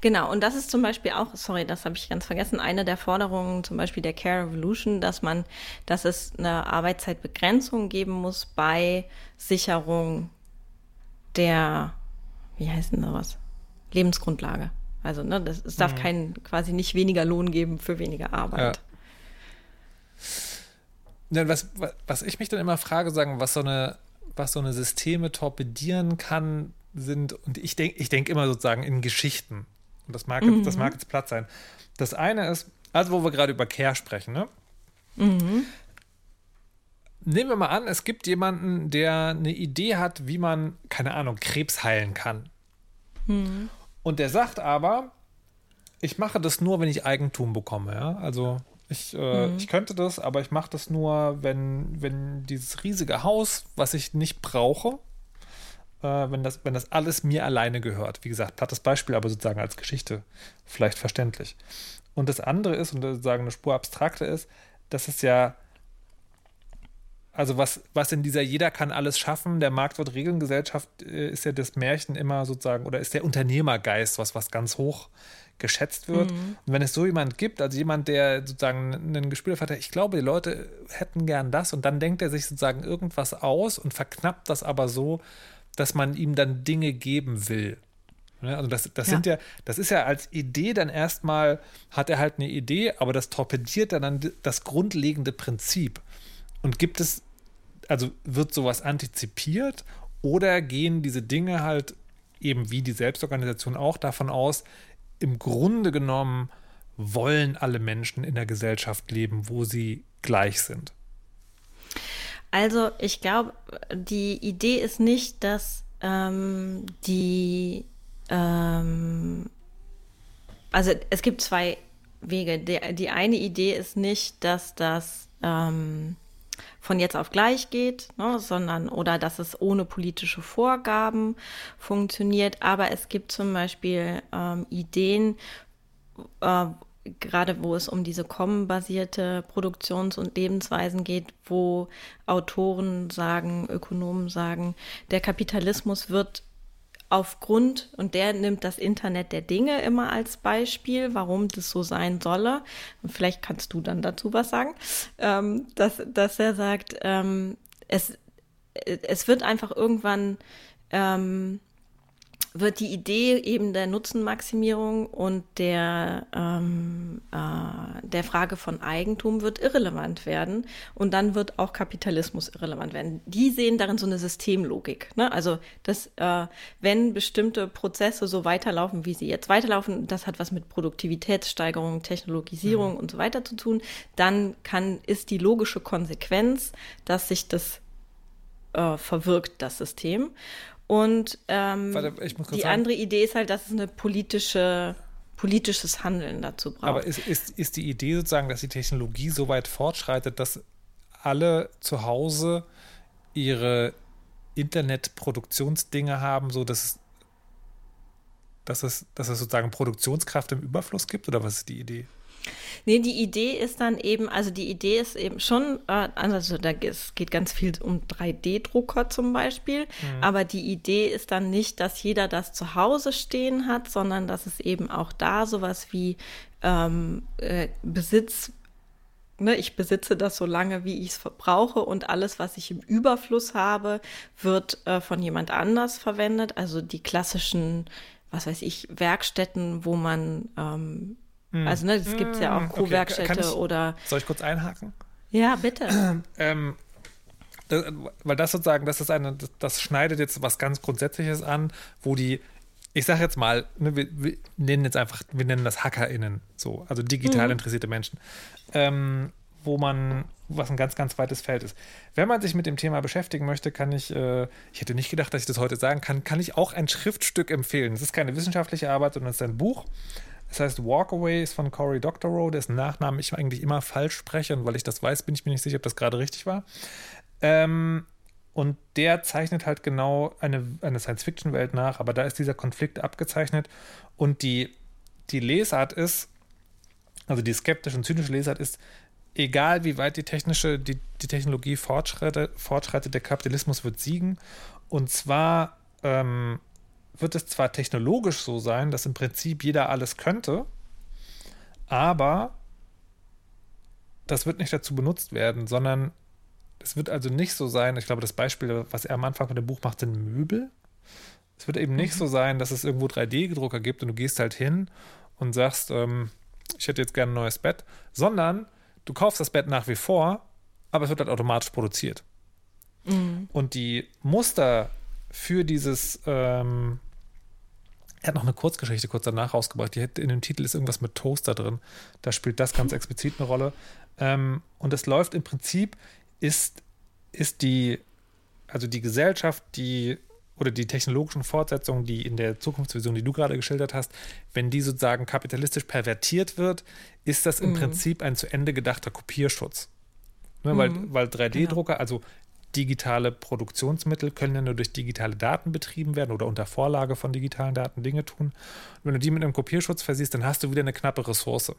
Genau, und das ist zum Beispiel auch, sorry, das habe ich ganz vergessen, eine der Forderungen zum Beispiel der Care Revolution, dass man, dass es eine Arbeitszeitbegrenzung geben muss bei Sicherung der, wie heißt denn sowas? Lebensgrundlage. Also ne, das, es darf mhm. kein quasi nicht weniger Lohn geben für weniger Arbeit.
Ja. Was, was ich mich dann immer frage, sagen, was so eine, was so eine Systeme torpedieren kann, sind, und ich denke ich denk immer sozusagen in Geschichten. Und das mag, mhm. das mag jetzt Platz sein. Das eine ist, also wo wir gerade über Care sprechen, ne? Mhm. Nehmen wir mal an, es gibt jemanden, der eine Idee hat, wie man, keine Ahnung, Krebs heilen kann. Mhm. Und der sagt aber, ich mache das nur, wenn ich Eigentum bekomme. Ja? Also ich, äh, mhm. ich könnte das, aber ich mache das nur, wenn, wenn dieses riesige Haus, was ich nicht brauche, äh, wenn, das, wenn das alles mir alleine gehört. Wie gesagt, plattes Beispiel, aber sozusagen als Geschichte vielleicht verständlich. Und das andere ist, und sozusagen eine Spur abstrakter ist, dass es ja also was, was in dieser Jeder kann alles schaffen, der Markt wird Regeln Gesellschaft, äh, ist ja das Märchen immer sozusagen, oder ist der Unternehmergeist, was, was ganz hoch geschätzt wird. Mhm. Und wenn es so jemand gibt, also jemand, der sozusagen ein Gespür hat, ich glaube, die Leute hätten gern das und dann denkt er sich sozusagen irgendwas aus und verknappt das aber so, dass man ihm dann Dinge geben will. Also das, das ja. sind ja, das ist ja als Idee dann erstmal, hat er halt eine Idee, aber das torpediert dann das grundlegende Prinzip. Und gibt es also wird sowas antizipiert oder gehen diese Dinge halt eben wie die Selbstorganisation auch davon aus, im Grunde genommen wollen alle Menschen in der Gesellschaft leben, wo sie gleich sind?
Also ich glaube, die Idee ist nicht, dass ähm, die, ähm, also es gibt zwei Wege. Die, die eine Idee ist nicht, dass das ähm, von jetzt auf gleich geht, ne, sondern oder dass es ohne politische Vorgaben funktioniert. Aber es gibt zum Beispiel ähm, Ideen, äh, gerade wo es um diese kommenbasierte Produktions- und Lebensweisen geht, wo Autoren sagen, Ökonomen sagen, der Kapitalismus wird aufgrund, und der nimmt das Internet der Dinge immer als Beispiel, warum das so sein solle. Und vielleicht kannst du dann dazu was sagen, ähm, dass, dass er sagt, ähm, es, es wird einfach irgendwann ähm, wird die Idee eben der Nutzenmaximierung und der, ähm, äh, der Frage von Eigentum wird irrelevant werden und dann wird auch Kapitalismus irrelevant werden. Die sehen darin so eine Systemlogik. Ne? Also, dass äh, wenn bestimmte Prozesse so weiterlaufen, wie sie jetzt weiterlaufen, das hat was mit Produktivitätssteigerung, Technologisierung mhm. und so weiter zu tun, dann kann, ist die logische Konsequenz, dass sich das äh, verwirkt, das System. Und ähm, Warte, die sagen. andere Idee ist halt, dass es eine politische politisches Handeln dazu braucht.
Aber ist, ist, ist die Idee sozusagen, dass die Technologie so weit fortschreitet, dass alle zu Hause ihre Internetproduktionsdinge haben, so dass es, dass es, dass es sozusagen Produktionskraft im Überfluss gibt? Oder was ist die Idee?
Nee, die Idee ist dann eben, also die Idee ist eben schon, äh, also da es geht ganz viel um 3D-Drucker zum Beispiel, mhm. aber die Idee ist dann nicht, dass jeder das zu Hause stehen hat, sondern dass es eben auch da sowas wie ähm, äh, Besitz Ne, ich besitze das so lange, wie ich es verbrauche und alles, was ich im Überfluss habe, wird äh, von jemand anders verwendet. Also die klassischen, was weiß ich, Werkstätten, wo man ähm, hm. Also, ne, das gibt es ja auch hm, Co-Werkstätte okay. oder.
Soll ich kurz einhaken?
Ja, bitte.
ähm, das, weil das sozusagen, das ist eine, das, das, schneidet jetzt was ganz Grundsätzliches an, wo die, ich sage jetzt mal, ne, wir, wir, nennen jetzt einfach, wir nennen das HackerInnen, so, also digital mhm. interessierte Menschen, ähm, wo man, was ein ganz, ganz weites Feld ist. Wenn man sich mit dem Thema beschäftigen möchte, kann ich, äh, ich hätte nicht gedacht, dass ich das heute sagen kann, kann ich auch ein Schriftstück empfehlen. Es ist keine wissenschaftliche Arbeit, sondern es ist ein Buch. Das heißt, Walkaway ist von Cory Doctorow, dessen Nachnamen ich eigentlich immer falsch spreche. Und weil ich das weiß, bin ich mir nicht sicher, ob das gerade richtig war. Ähm, und der zeichnet halt genau eine, eine Science-Fiction-Welt nach, aber da ist dieser Konflikt abgezeichnet. Und die, die Lesart ist, also die skeptische und zynische Lesart ist, egal wie weit die technische, die, die Technologie fortschreitet, fortschreitet, der Kapitalismus wird siegen. Und zwar ähm, wird es zwar technologisch so sein, dass im Prinzip jeder alles könnte, aber das wird nicht dazu benutzt werden, sondern es wird also nicht so sein, ich glaube, das Beispiel, was er am Anfang mit dem Buch macht, sind Möbel. Es wird eben nicht mhm. so sein, dass es irgendwo 3D-Gedrucker gibt und du gehst halt hin und sagst, ähm, ich hätte jetzt gerne ein neues Bett, sondern du kaufst das Bett nach wie vor, aber es wird halt automatisch produziert. Mhm. Und die Muster für dieses ähm, er hat noch eine Kurzgeschichte kurz danach rausgebracht. Die hat, in dem Titel ist irgendwas mit Toaster drin. Da spielt das ganz explizit eine Rolle. Ähm, und es läuft im Prinzip, ist, ist die, also die Gesellschaft, die oder die technologischen Fortsetzungen, die in der Zukunftsvision, die du gerade geschildert hast, wenn die sozusagen kapitalistisch pervertiert wird, ist das im mhm. Prinzip ein zu Ende gedachter Kopierschutz. Ne, mhm. Weil, weil 3D-Drucker, genau. also digitale Produktionsmittel können ja nur durch digitale Daten betrieben werden oder unter Vorlage von digitalen Daten Dinge tun. Und wenn du die mit einem Kopierschutz versiehst, dann hast du wieder eine knappe Ressource.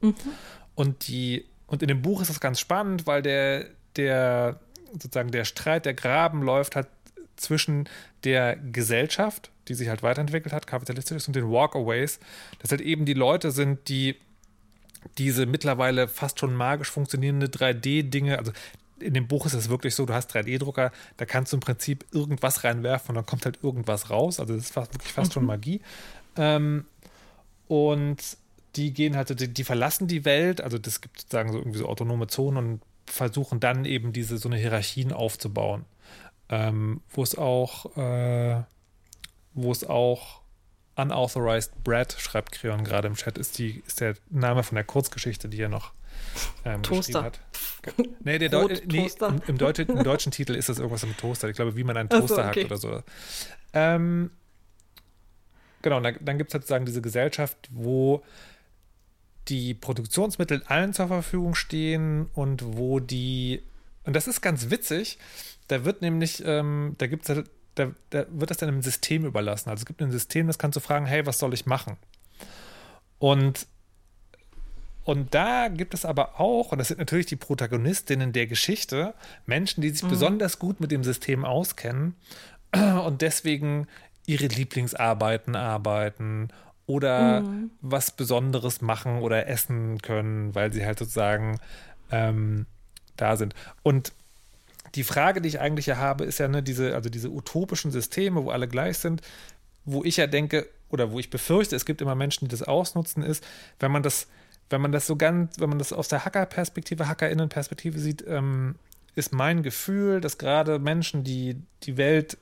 Mhm. Und die, und in dem Buch ist das ganz spannend, weil der, der, sozusagen der Streit, der Graben läuft halt zwischen der Gesellschaft, die sich halt weiterentwickelt hat, kapitalistisch ist, und den Walkaways, dass halt eben die Leute sind, die diese mittlerweile fast schon magisch funktionierende 3D-Dinge, also in dem Buch ist es wirklich so, du hast 3D-Drucker, da kannst du im Prinzip irgendwas reinwerfen und dann kommt halt irgendwas raus. Also das ist fast, wirklich fast mhm. schon Magie. Ähm, und die gehen halt, die, die, verlassen die Welt, also das gibt sozusagen so irgendwie so autonome Zonen und versuchen dann eben diese so eine Hierarchien aufzubauen. Ähm, wo es auch, äh, wo es auch Unauthorized Bread, schreibt Creon gerade im Chat, ist, die, ist der Name von der Kurzgeschichte, die er noch ähm, Toaster. hat. Nee, der Deu nee, im, im, Deutsch, im, deutschen Titel ist das irgendwas mit Toaster. Ich glaube, wie man einen Toaster so, okay. hackt oder so. Ähm, genau, dann, dann gibt es sozusagen diese Gesellschaft, wo die Produktionsmittel allen zur Verfügung stehen und wo die, und das ist ganz witzig, da wird nämlich, ähm, da gibt es halt, da, da wird das dann im System überlassen. Also es gibt ein System, das kannst du fragen, hey, was soll ich machen? Und und da gibt es aber auch, und das sind natürlich die Protagonistinnen der Geschichte, Menschen, die sich mhm. besonders gut mit dem System auskennen und deswegen ihre Lieblingsarbeiten arbeiten oder mhm. was Besonderes machen oder essen können, weil sie halt sozusagen ähm, da sind. Und die Frage, die ich eigentlich ja habe, ist ja ne, diese, also diese utopischen Systeme, wo alle gleich sind, wo ich ja denke, oder wo ich befürchte, es gibt immer Menschen, die das ausnutzen, ist, wenn man das wenn man das so ganz, wenn man das aus der Hacker-Perspektive, Hackerinnen-Perspektive sieht, ähm, ist mein Gefühl, dass gerade Menschen, die die Welt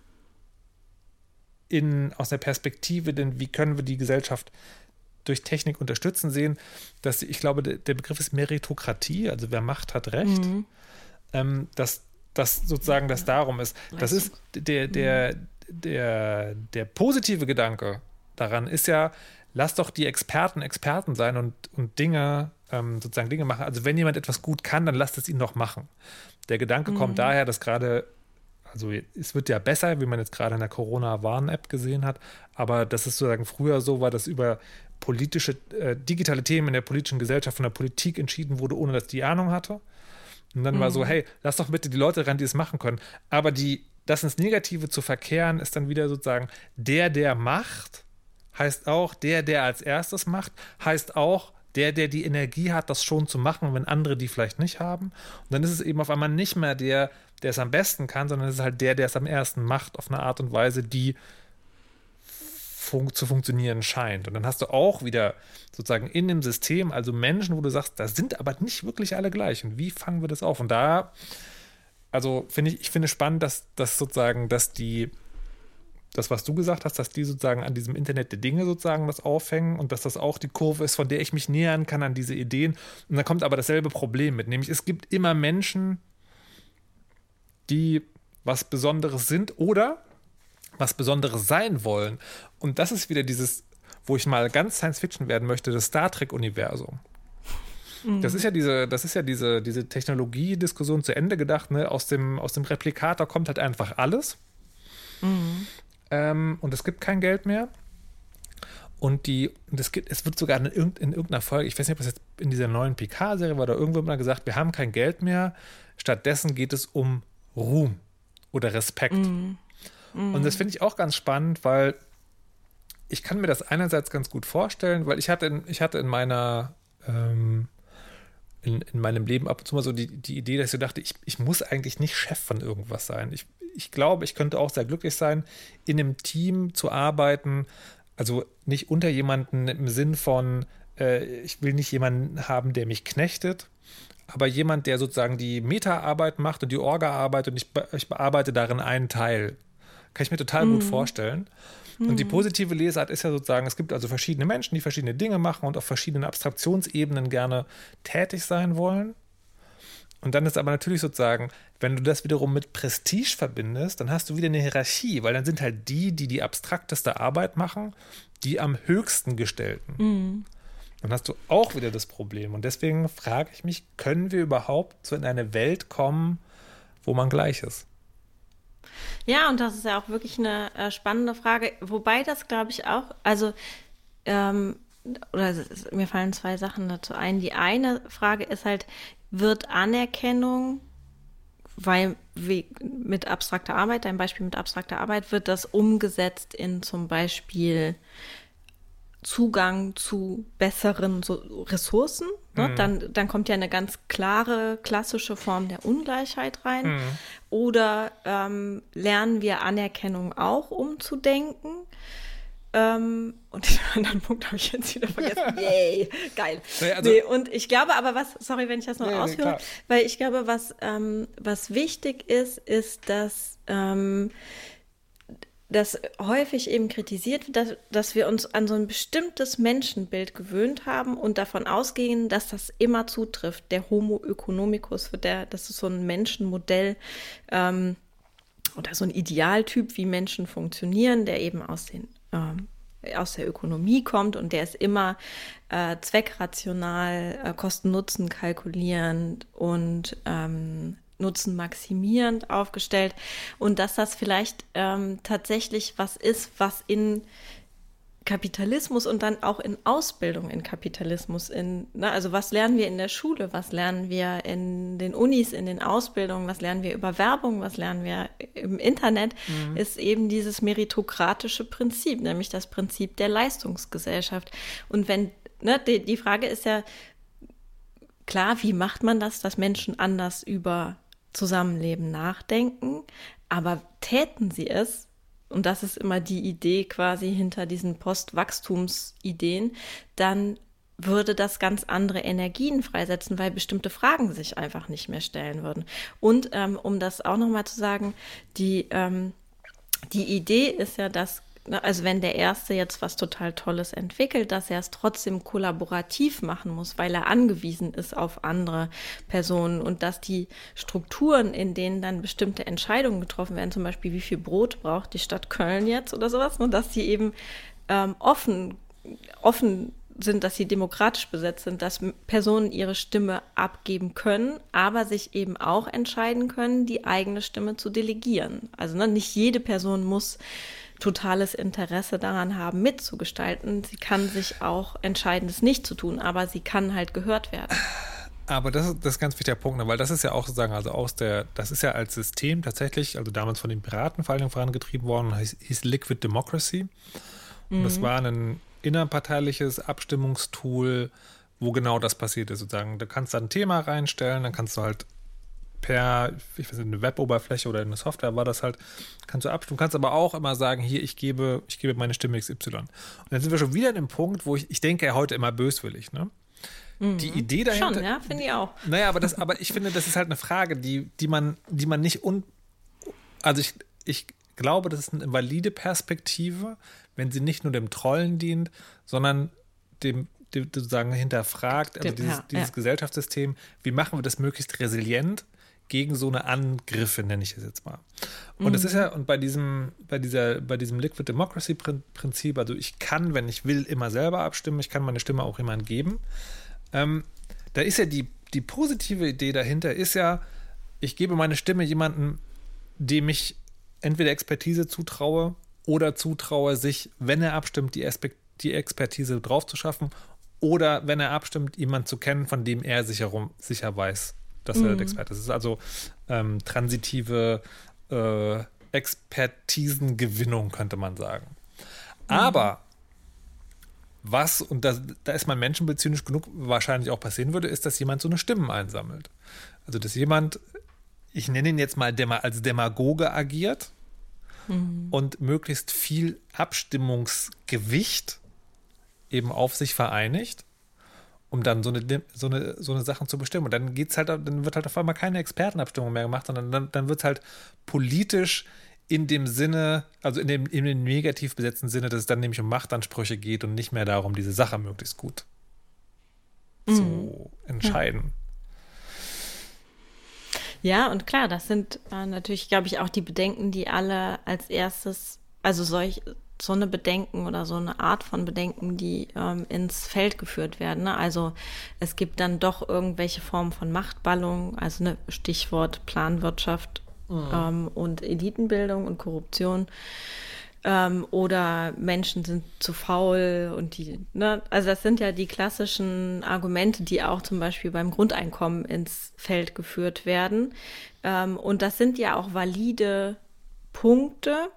in, aus der Perspektive, denn wie können wir die Gesellschaft durch Technik unterstützen, sehen, dass ich glaube, der, der Begriff ist Meritokratie, also wer Macht hat Recht, mhm. ähm, dass das sozusagen das darum ist. Das ist der, der, der, der positive Gedanke daran ist ja, lass doch die Experten Experten sein und, und Dinge, ähm, sozusagen Dinge machen. Also wenn jemand etwas gut kann, dann lasst es ihn doch machen. Der Gedanke mhm. kommt daher, dass gerade, also es wird ja besser, wie man jetzt gerade in der Corona-Warn-App gesehen hat, aber dass es sozusagen früher so war, dass über politische, äh, digitale Themen in der politischen Gesellschaft von der Politik entschieden wurde, ohne dass die Ahnung hatte. Und dann mhm. war so, mhm. hey, lass doch bitte die Leute ran, die es machen können. Aber die, das ins Negative zu verkehren, ist dann wieder sozusagen der, der macht, heißt auch, der, der als erstes macht, heißt auch, der, der die Energie hat, das schon zu machen, wenn andere die vielleicht nicht haben. Und dann ist es eben auf einmal nicht mehr der, der es am besten kann, sondern es ist halt der, der es am ersten macht, auf eine Art und Weise, die fun zu funktionieren scheint. Und dann hast du auch wieder sozusagen in dem System, also Menschen, wo du sagst, da sind aber nicht wirklich alle gleich. Und wie fangen wir das auf? Und da, also finde ich, ich finde spannend, dass, dass sozusagen, dass die, das, was du gesagt hast, dass die sozusagen an diesem Internet der Dinge sozusagen das aufhängen und dass das auch die Kurve ist, von der ich mich nähern kann an diese Ideen. Und dann kommt aber dasselbe Problem mit, nämlich es gibt immer Menschen, die was Besonderes sind oder was Besonderes sein wollen. Und das ist wieder dieses, wo ich mal ganz Science Fiction werden möchte, das Star Trek-Universum. Mhm. Das ist ja diese, das ist ja diese, diese Technologiediskussion zu Ende gedacht, ne? Aus dem, aus dem Replikator kommt halt einfach alles. Mhm. Ähm, und es gibt kein Geld mehr. Und die, und es, gibt, es wird sogar in, in, irgendeiner Folge, ich weiß nicht, ob es jetzt in dieser neuen PK-Serie war, da irgendwo mal gesagt, wir haben kein Geld mehr. Stattdessen geht es um Ruhm oder Respekt. Mhm. Mhm. Und das finde ich auch ganz spannend, weil ich kann mir das einerseits ganz gut vorstellen, weil ich hatte in, ich hatte in meiner ähm, in, in meinem Leben ab und zu mal so die, die Idee, dass ich so dachte, ich, ich muss eigentlich nicht Chef von irgendwas sein. Ich, ich glaube, ich könnte auch sehr glücklich sein, in einem Team zu arbeiten, also nicht unter jemanden im Sinn von, äh, ich will nicht jemanden haben, der mich knechtet, aber jemand, der sozusagen die Meta-Arbeit macht und die Orga-Arbeit und ich, ich bearbeite darin einen Teil. Kann ich mir total mhm. gut vorstellen. Und die mhm. positive Lesart ist ja sozusagen, es gibt also verschiedene Menschen, die verschiedene Dinge machen und auf verschiedenen Abstraktionsebenen gerne tätig sein wollen. Und dann ist aber natürlich sozusagen, wenn du das wiederum mit Prestige verbindest, dann hast du wieder eine Hierarchie, weil dann sind halt die, die die abstrakteste Arbeit machen, die am höchsten gestellten. Mhm. Dann hast du auch wieder das Problem. Und deswegen frage ich mich, können wir überhaupt so in eine Welt kommen, wo man gleich ist?
Ja, und das ist ja auch wirklich eine äh, spannende Frage, wobei das, glaube ich, auch, also, ähm, oder mir fallen zwei Sachen dazu ein. Die eine Frage ist halt, wird Anerkennung, weil wie, mit abstrakter Arbeit, dein Beispiel mit abstrakter Arbeit, wird das umgesetzt in zum Beispiel Zugang zu besseren so Ressourcen. Ne? Mhm. Dann, dann kommt ja eine ganz klare, klassische Form der Ungleichheit rein. Mhm. Oder ähm, lernen wir Anerkennung auch umzudenken? Ähm, und den anderen Punkt habe ich jetzt wieder vergessen. Yay, geil. Nee, also, nee, und ich glaube aber, was, sorry, wenn ich das noch nee, ausführe, nee, weil ich glaube, was, ähm, was wichtig ist, ist, dass ähm, dass häufig eben kritisiert wird, dass, dass wir uns an so ein bestimmtes Menschenbild gewöhnt haben und davon ausgehen, dass das immer zutrifft. Der Homo economicus, der, das ist so ein Menschenmodell ähm, oder so ein Idealtyp, wie Menschen funktionieren, der eben aus den ähm, aus der Ökonomie kommt und der ist immer äh, zweckrational, äh, Kosten-Nutzen kalkulierend und ähm, Nutzen maximierend aufgestellt. Und dass das vielleicht ähm, tatsächlich was ist, was in Kapitalismus und dann auch in Ausbildung in Kapitalismus, in, ne, also was lernen wir in der Schule, was lernen wir in den Unis, in den Ausbildungen, was lernen wir über Werbung, was lernen wir im Internet, mhm. ist eben dieses meritokratische Prinzip, nämlich das Prinzip der Leistungsgesellschaft. Und wenn, ne, die, die Frage ist ja, klar, wie macht man das, dass Menschen anders über Zusammenleben nachdenken, aber täten sie es, und das ist immer die Idee quasi hinter diesen Postwachstumsideen, dann würde das ganz andere Energien freisetzen, weil bestimmte Fragen sich einfach nicht mehr stellen würden. Und ähm, um das auch nochmal zu sagen, die, ähm, die Idee ist ja, dass also wenn der Erste jetzt was total Tolles entwickelt, dass er es trotzdem kollaborativ machen muss, weil er angewiesen ist auf andere Personen und dass die Strukturen, in denen dann bestimmte Entscheidungen getroffen werden, zum Beispiel wie viel Brot braucht die Stadt Köln jetzt oder sowas, und dass die eben ähm, offen, offen sind, dass sie demokratisch besetzt sind, dass Personen ihre Stimme abgeben können, aber sich eben auch entscheiden können, die eigene Stimme zu delegieren. Also ne, nicht jede Person muss totales Interesse daran haben, mitzugestalten. Sie kann sich auch entscheiden, es nicht zu tun, aber sie kann halt gehört werden.
Aber das, ist, das ist ganz wichtiger Punkt, ne? weil das ist ja auch sozusagen, also aus der, das ist ja als System tatsächlich, also damals von den Piraten vor allem vorangetrieben worden, hieß, hieß Liquid Democracy. Und mhm. das war ein innerparteiliches Abstimmungstool, wo genau das passiert ist. Sozusagen, da kannst du ein Thema reinstellen, dann kannst du halt per, ich weiß nicht, eine Web-Oberfläche oder eine Software war das halt, kannst du abstimmen. Du kannst aber auch immer sagen, hier, ich gebe, ich gebe meine Stimme XY. Und dann sind wir schon wieder an dem Punkt, wo ich, ich denke ja heute immer böswillig, ne?
Mhm. Die Idee dahinter. Schon, ja, finde ich auch.
Naja, aber das, aber ich finde, das ist halt eine Frage, die, die man, die man nicht un, also ich, ich glaube, das ist eine valide Perspektive, wenn sie nicht nur dem Trollen dient, sondern dem, dem sozusagen hinterfragt, also dieses, ja, dieses ja. Gesellschaftssystem, wie machen wir das möglichst resilient gegen so eine Angriffe, nenne ich es jetzt mal. Und mhm. das ist ja, und bei diesem, bei dieser, bei diesem Liquid Democracy Prinzip, also ich kann, wenn ich will, immer selber abstimmen, ich kann meine Stimme auch jemandem geben. Ähm, da ist ja die, die positive Idee dahinter, ist ja, ich gebe meine Stimme jemandem, dem ich entweder Expertise zutraue oder zutraue, sich, wenn er abstimmt, die, Aspekt, die Expertise drauf zu schaffen oder wenn er abstimmt, jemanden zu kennen, von dem er sicher, sicher weiß, dass mhm. er der Experte ist. Es ist also ähm, transitive äh, Expertisengewinnung, könnte man sagen. Mhm. Aber was, und da, da ist man menschenbeziehend genug wahrscheinlich auch passieren würde, ist, dass jemand so eine Stimmen einsammelt. Also, dass jemand, ich nenne ihn jetzt mal als Demagoge agiert mhm. und möglichst viel Abstimmungsgewicht eben auf sich vereinigt um dann so eine, so eine, so eine Sachen zu bestimmen. Und dann geht's halt, dann wird halt auf einmal keine Expertenabstimmung mehr gemacht, sondern dann, dann wird es halt politisch in dem Sinne, also in dem, in dem negativ besetzten Sinne, dass es dann nämlich um Machtansprüche geht und nicht mehr darum, diese Sache möglichst gut mhm. zu entscheiden.
Ja. ja, und klar, das sind äh, natürlich, glaube ich, auch die Bedenken, die alle als erstes, also solch, so eine Bedenken oder so eine Art von Bedenken, die ähm, ins Feld geführt werden. Ne? Also es gibt dann doch irgendwelche Formen von Machtballung, also ne, Stichwort Planwirtschaft mhm. ähm, und Elitenbildung und Korruption. Ähm, oder Menschen sind zu faul und die, ne, also das sind ja die klassischen Argumente, die auch zum Beispiel beim Grundeinkommen ins Feld geführt werden. Ähm, und das sind ja auch valide Punkte,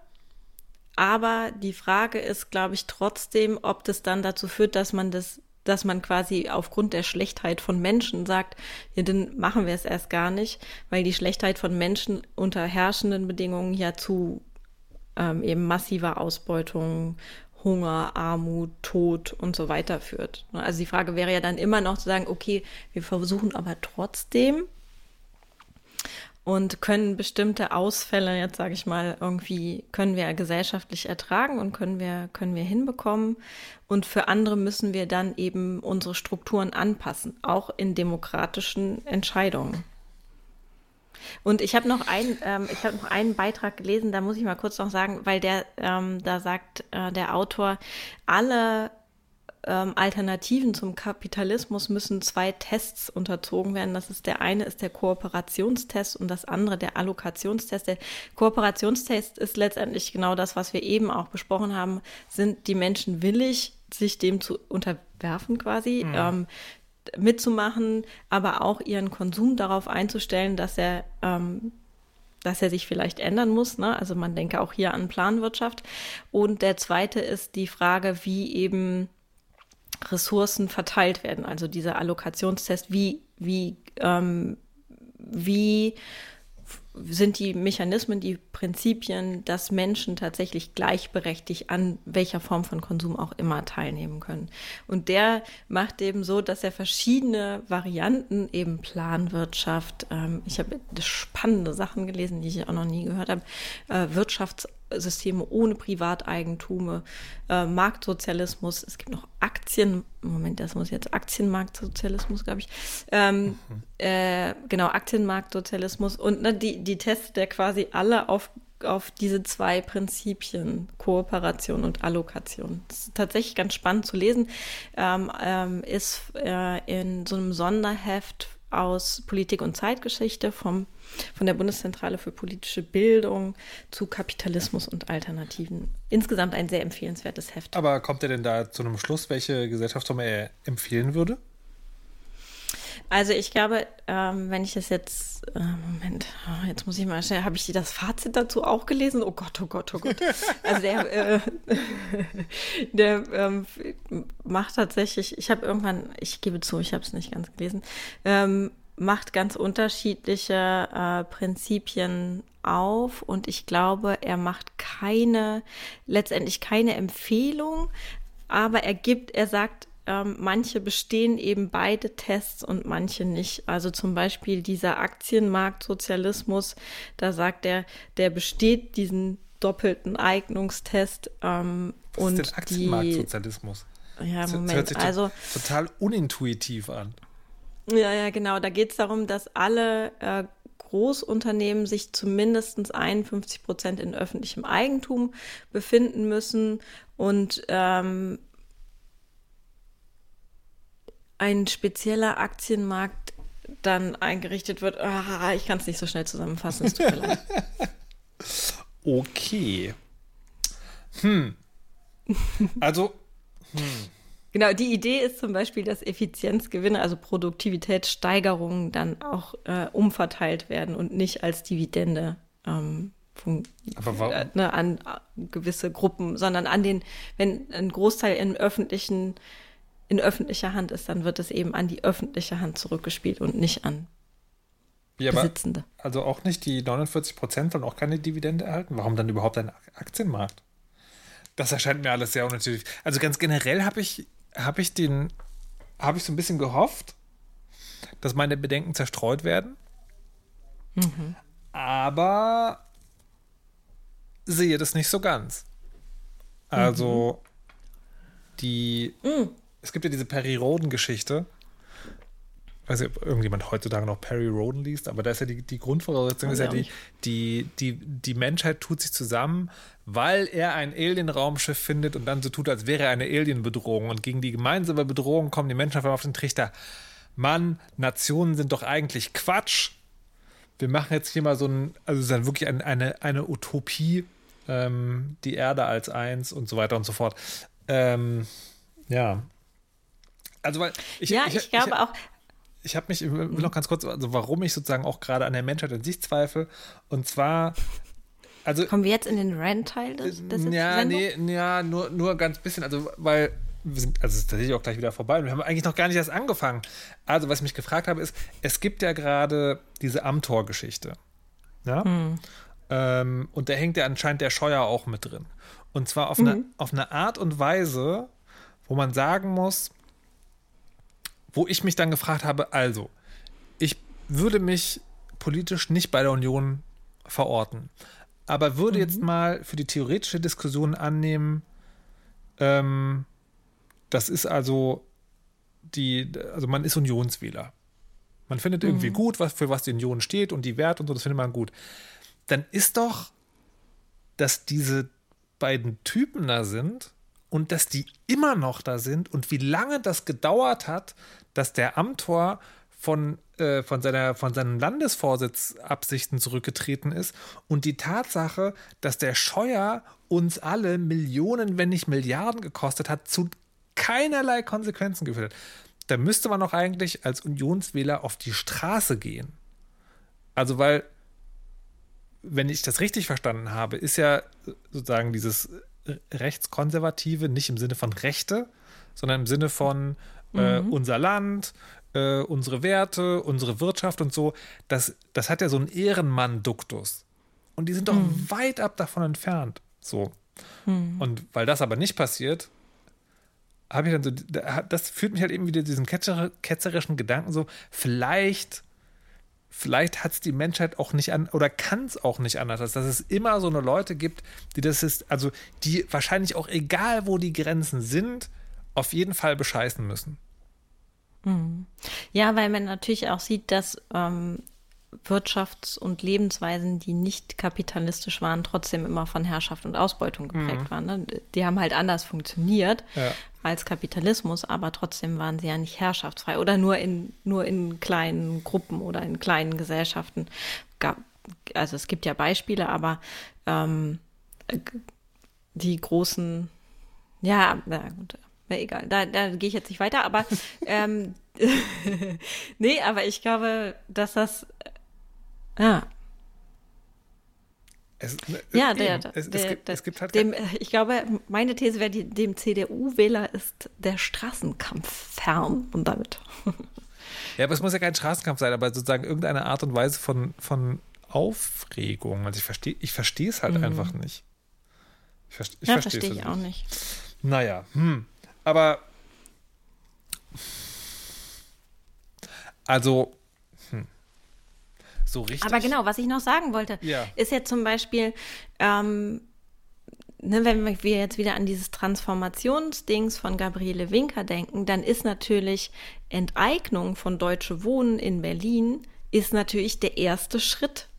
aber die Frage ist, glaube ich, trotzdem, ob das dann dazu führt, dass man das, dass man quasi aufgrund der Schlechtheit von Menschen sagt, ja, dann machen wir es erst gar nicht, weil die Schlechtheit von Menschen unter herrschenden Bedingungen ja zu ähm, eben massiver Ausbeutung, Hunger, Armut, Tod und so weiter führt. Also die Frage wäre ja dann immer noch zu sagen, okay, wir versuchen aber trotzdem und können bestimmte Ausfälle, jetzt sage ich mal, irgendwie können wir gesellschaftlich ertragen und können wir, können wir hinbekommen. Und für andere müssen wir dann eben unsere Strukturen anpassen, auch in demokratischen Entscheidungen. Und ich habe noch, ein, ähm, ich hab noch einen Beitrag gelesen, da muss ich mal kurz noch sagen, weil der, ähm, da sagt äh, der Autor, alle ähm, Alternativen zum Kapitalismus müssen zwei Tests unterzogen werden. Das ist der eine ist der Kooperationstest und das andere der Allokationstest. Der Kooperationstest ist letztendlich genau das, was wir eben auch besprochen haben. Sind die Menschen willig, sich dem zu unterwerfen quasi? Mhm. Ähm, mitzumachen, aber auch ihren Konsum darauf einzustellen, dass er ähm, dass er sich vielleicht ändern muss. Ne? Also man denke auch hier an Planwirtschaft. Und der zweite ist die Frage, wie eben Ressourcen verteilt werden. Also dieser Allokationstest, wie, wie, ähm, wie sind die Mechanismen, die Prinzipien, dass Menschen tatsächlich gleichberechtigt an welcher Form von Konsum auch immer teilnehmen können. Und der macht eben so, dass er verschiedene Varianten, eben Planwirtschaft, ähm, ich habe spannende Sachen gelesen, die ich auch noch nie gehört habe, äh, Wirtschafts Systeme ohne Privateigentum, äh, Marktsozialismus, es gibt noch Aktien, Moment, das muss jetzt Aktienmarktsozialismus, glaube ich. Ähm, mhm. äh, genau, Aktienmarktsozialismus und ne, die, die Tests der quasi alle auf, auf diese zwei Prinzipien, Kooperation und Allokation. Das ist tatsächlich ganz spannend zu lesen, ähm, ähm, ist äh, in so einem Sonderheft aus Politik und Zeitgeschichte vom, von der Bundeszentrale für politische Bildung zu Kapitalismus und Alternativen. Insgesamt ein sehr empfehlenswertes Heft.
Aber kommt er denn da zu einem Schluss, welche Gesellschaftsform er empfehlen würde?
Also ich glaube, ähm, wenn ich das jetzt, äh, Moment, oh, jetzt muss ich mal schnell, habe ich das Fazit dazu auch gelesen? Oh Gott, oh Gott, oh Gott. Also der, äh, der ähm, macht tatsächlich, ich habe irgendwann, ich gebe zu, ich habe es nicht ganz gelesen, ähm, macht ganz unterschiedliche äh, Prinzipien auf und ich glaube, er macht keine, letztendlich keine Empfehlung, aber er gibt, er sagt, ähm, manche bestehen eben beide Tests und manche nicht. Also zum Beispiel dieser Aktienmarktsozialismus, da sagt er, der besteht diesen doppelten Eignungstest. Ähm,
Was
und
ist denn Aktienmarktsozialismus?
Ja,
Das
Moment.
hört sich
also
total unintuitiv an.
ja, ja, genau. Da geht es darum, dass alle äh, Großunternehmen sich zumindest 51 Prozent in öffentlichem Eigentum befinden müssen und ähm, ein spezieller Aktienmarkt dann eingerichtet wird. Ah, ich kann es nicht so schnell zusammenfassen, es tut mir leid.
Okay. Hm. Also,
Genau, die Idee ist zum Beispiel, dass Effizienzgewinne, also Produktivitätssteigerungen, dann auch äh, umverteilt werden und nicht als Dividende ähm,
warum?
äh, ne, an äh, gewisse Gruppen, sondern an den, wenn ein Großteil im öffentlichen, in öffentlicher Hand ist, dann wird es eben an die öffentliche Hand zurückgespielt und nicht an
ja,
Besitzende.
also auch nicht die 49 Prozent wollen auch keine Dividende erhalten. Warum dann überhaupt ein Aktienmarkt? Das erscheint mir alles sehr unnatürlich. Also ganz generell habe ich, habe ich den, habe ich so ein bisschen gehofft, dass meine Bedenken zerstreut werden. Aber sehe das nicht so ganz. Also die, es gibt ja diese Perry Roden-Geschichte. Ich weiß nicht, ob irgendjemand heutzutage noch Perry Roden liest, aber da ist ja die, die Grundvoraussetzung, ist ja die, die, die, die Menschheit tut sich zusammen, weil er ein Alien-Raumschiff findet und dann so tut, als wäre er eine Alien-Bedrohung. Und gegen die gemeinsame Bedrohung kommen die Menschen auf den Trichter. Mann, Nationen sind doch eigentlich Quatsch. Wir machen jetzt hier mal so ein, also es ist dann wirklich ein, eine, eine Utopie, ähm, die Erde als eins und so weiter und so fort. Ähm, ja. Also, weil ich,
ja, ich, glaube auch,
ich habe mich, ich will noch ganz kurz, also warum ich sozusagen auch gerade an der Menschheit an sich zweifle. Und zwar, also.
kommen wir jetzt in den Rant-Teil des, des
ja, nee, ja, nur, nur ganz bisschen, also, weil wir sind, also es ist tatsächlich auch gleich wieder vorbei wir haben eigentlich noch gar nicht erst angefangen. Also, was ich mich gefragt habe, ist, es gibt ja gerade diese Amtor-Geschichte. Ja? Ähm, und da hängt ja anscheinend der Scheuer auch mit drin. Und zwar auf, eine, auf eine Art und Weise, wo man sagen muss, wo ich mich dann gefragt habe, also, ich würde mich politisch nicht bei der Union verorten, aber würde jetzt mal für die theoretische Diskussion annehmen, ähm, das ist also die, also man ist Unionswähler. Man findet irgendwie gut, was, für was die Union steht und die Werte und so, das findet man gut. Dann ist doch, dass diese beiden Typen da sind und dass die immer noch da sind und wie lange das gedauert hat, dass der Amtor von, äh, von, seiner, von seinen Landesvorsitzabsichten zurückgetreten ist und die Tatsache, dass der Scheuer uns alle Millionen, wenn nicht Milliarden gekostet hat, zu keinerlei Konsequenzen geführt hat. Da müsste man doch eigentlich als Unionswähler auf die Straße gehen. Also, weil, wenn ich das richtig verstanden habe, ist ja sozusagen dieses Rechtskonservative nicht im Sinne von Rechte, sondern im Sinne von äh, unser Land, äh, unsere Werte, unsere Wirtschaft und so. Das, das hat ja so einen Ehrenmann-Duktus. Und die sind doch weit ab davon entfernt. So. Und weil das aber nicht passiert, habe ich dann so, das führt mich halt eben wieder diesen ketzer, ketzerischen Gedanken so, vielleicht, vielleicht hat es die Menschheit auch nicht an, oder kann es auch nicht anders, dass es immer so eine Leute gibt, die das ist, also die wahrscheinlich auch egal, wo die Grenzen sind, auf jeden Fall bescheißen müssen.
Ja, weil man natürlich auch sieht, dass ähm, Wirtschafts- und Lebensweisen, die nicht kapitalistisch waren, trotzdem immer von Herrschaft und Ausbeutung geprägt mhm. waren. Ne? Die haben halt anders funktioniert ja. als Kapitalismus, aber trotzdem waren sie ja nicht herrschaftsfrei oder nur in, nur in kleinen Gruppen oder in kleinen Gesellschaften. also es gibt ja Beispiele, aber ähm, die großen, ja, na gut, na egal, da, da gehe ich jetzt nicht weiter, aber ähm, nee, aber ich glaube, dass das ja. Es, ne, ja, der, es, der, es, gibt, es gibt halt dem, ich glaube, meine These wäre, dem CDU-Wähler ist der Straßenkampf fern und damit.
Ja, aber es muss ja kein Straßenkampf sein, aber sozusagen irgendeine Art und Weise von, von Aufregung. Also ich verstehe ich verstehe es halt mhm. einfach nicht.
Ich, verste, ich ja, verstehe ich auch nicht.
Naja, hm. aber also so richtig.
Aber genau, was ich noch sagen wollte, ja. ist jetzt zum Beispiel, ähm, ne, wenn wir jetzt wieder an dieses Transformationsdings von Gabriele Winker denken, dann ist natürlich Enteignung von Deutsche Wohnen in Berlin ist natürlich der erste Schritt,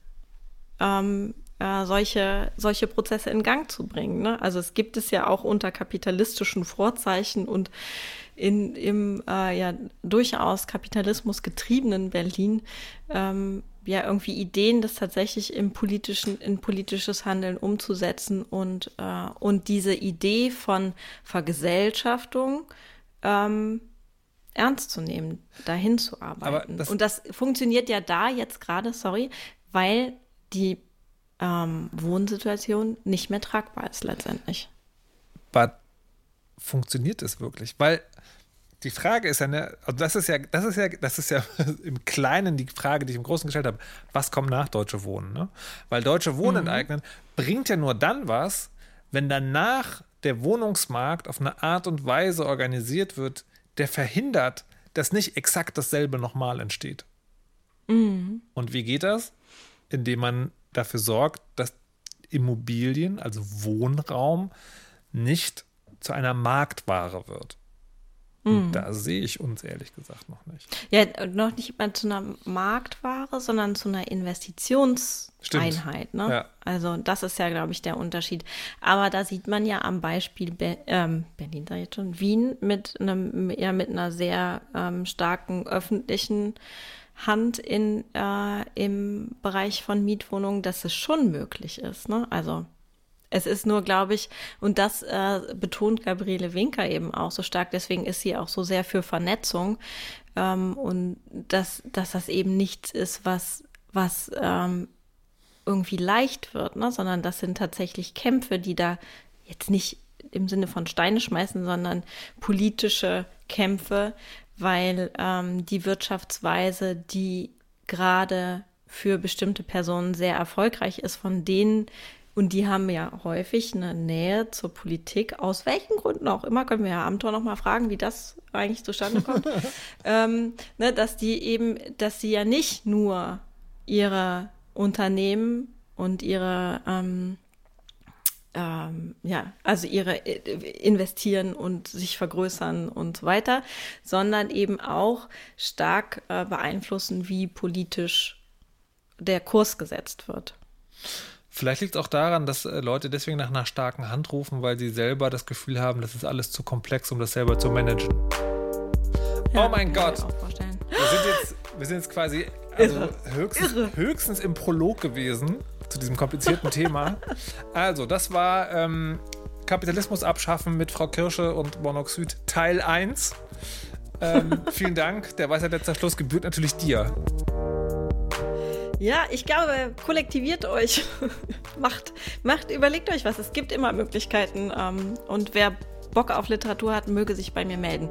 ähm, äh, solche, solche Prozesse in Gang zu bringen. Ne? Also es gibt es ja auch unter kapitalistischen Vorzeichen und in, im äh, ja durchaus Kapitalismus getriebenen Berlin ähm, ja irgendwie Ideen, das tatsächlich im politischen, in politisches Handeln umzusetzen und, äh, und diese Idee von Vergesellschaftung ähm, ernst zu nehmen, dahin zu arbeiten. Das und das funktioniert ja da jetzt gerade, sorry, weil die ähm, Wohnsituation nicht mehr tragbar ist letztendlich.
Aber funktioniert es wirklich? Weil die Frage ist ja, ne, also das ist ja, das ist ja, das ist ja im Kleinen die Frage, die ich im Großen gestellt habe, was kommt nach Deutsche Wohnen? Ne? Weil Deutsche Wohnen mhm. enteignen bringt ja nur dann was, wenn danach der Wohnungsmarkt auf eine Art und Weise organisiert wird, der verhindert, dass nicht exakt dasselbe nochmal entsteht. Mhm. Und wie geht das? Indem man dafür sorgt, dass Immobilien, also Wohnraum, nicht zu einer Marktware wird. Mhm. Da sehe ich uns ehrlich gesagt noch nicht.
Ja, noch nicht mal zu einer Marktware, sondern zu einer Investitionseinheit. Ne? Ja. Also das ist ja, glaube ich, der Unterschied. Aber da sieht man ja am Beispiel Be ähm, Berlin, sag ich jetzt schon, Wien mit einem, ja, mit einer sehr ähm, starken öffentlichen Hand in, äh, im Bereich von Mietwohnungen, dass es schon möglich ist. Ne? Also es ist nur, glaube ich, und das äh, betont Gabriele Winker eben auch so stark, deswegen ist sie auch so sehr für Vernetzung ähm, und dass, dass das eben nichts ist, was, was ähm, irgendwie leicht wird, ne? sondern das sind tatsächlich Kämpfe, die da jetzt nicht im Sinne von Steine schmeißen, sondern politische Kämpfe, weil ähm, die Wirtschaftsweise, die gerade für bestimmte Personen sehr erfolgreich ist, von denen und die haben ja häufig eine Nähe zur Politik, aus welchen Gründen auch immer, können wir ja Amtor nochmal fragen, wie das eigentlich zustande kommt, ähm, ne, dass die eben, dass sie ja nicht nur ihre Unternehmen und ihre ähm, ähm, ja, also ihre äh, investieren und sich vergrößern und so weiter, sondern eben auch stark äh, beeinflussen, wie politisch der Kurs gesetzt wird.
Vielleicht liegt es auch daran, dass äh, Leute deswegen nach einer starken Hand rufen, weil sie selber das Gefühl haben, das ist alles zu komplex, um das selber zu managen. Ja, oh mein Gott. Wir sind, jetzt, wir sind jetzt quasi also höchstens, höchstens im Prolog gewesen zu diesem komplizierten Thema. Also, das war ähm, Kapitalismus abschaffen mit Frau Kirsche und Monoxid Teil 1. Ähm, vielen Dank. Der Weisheit letzter Schluss gebührt natürlich dir.
Ja, ich glaube, kollektiviert euch. macht, macht, überlegt euch was. Es gibt immer Möglichkeiten. Ähm, und wer Bock auf Literatur hat, möge sich bei mir melden.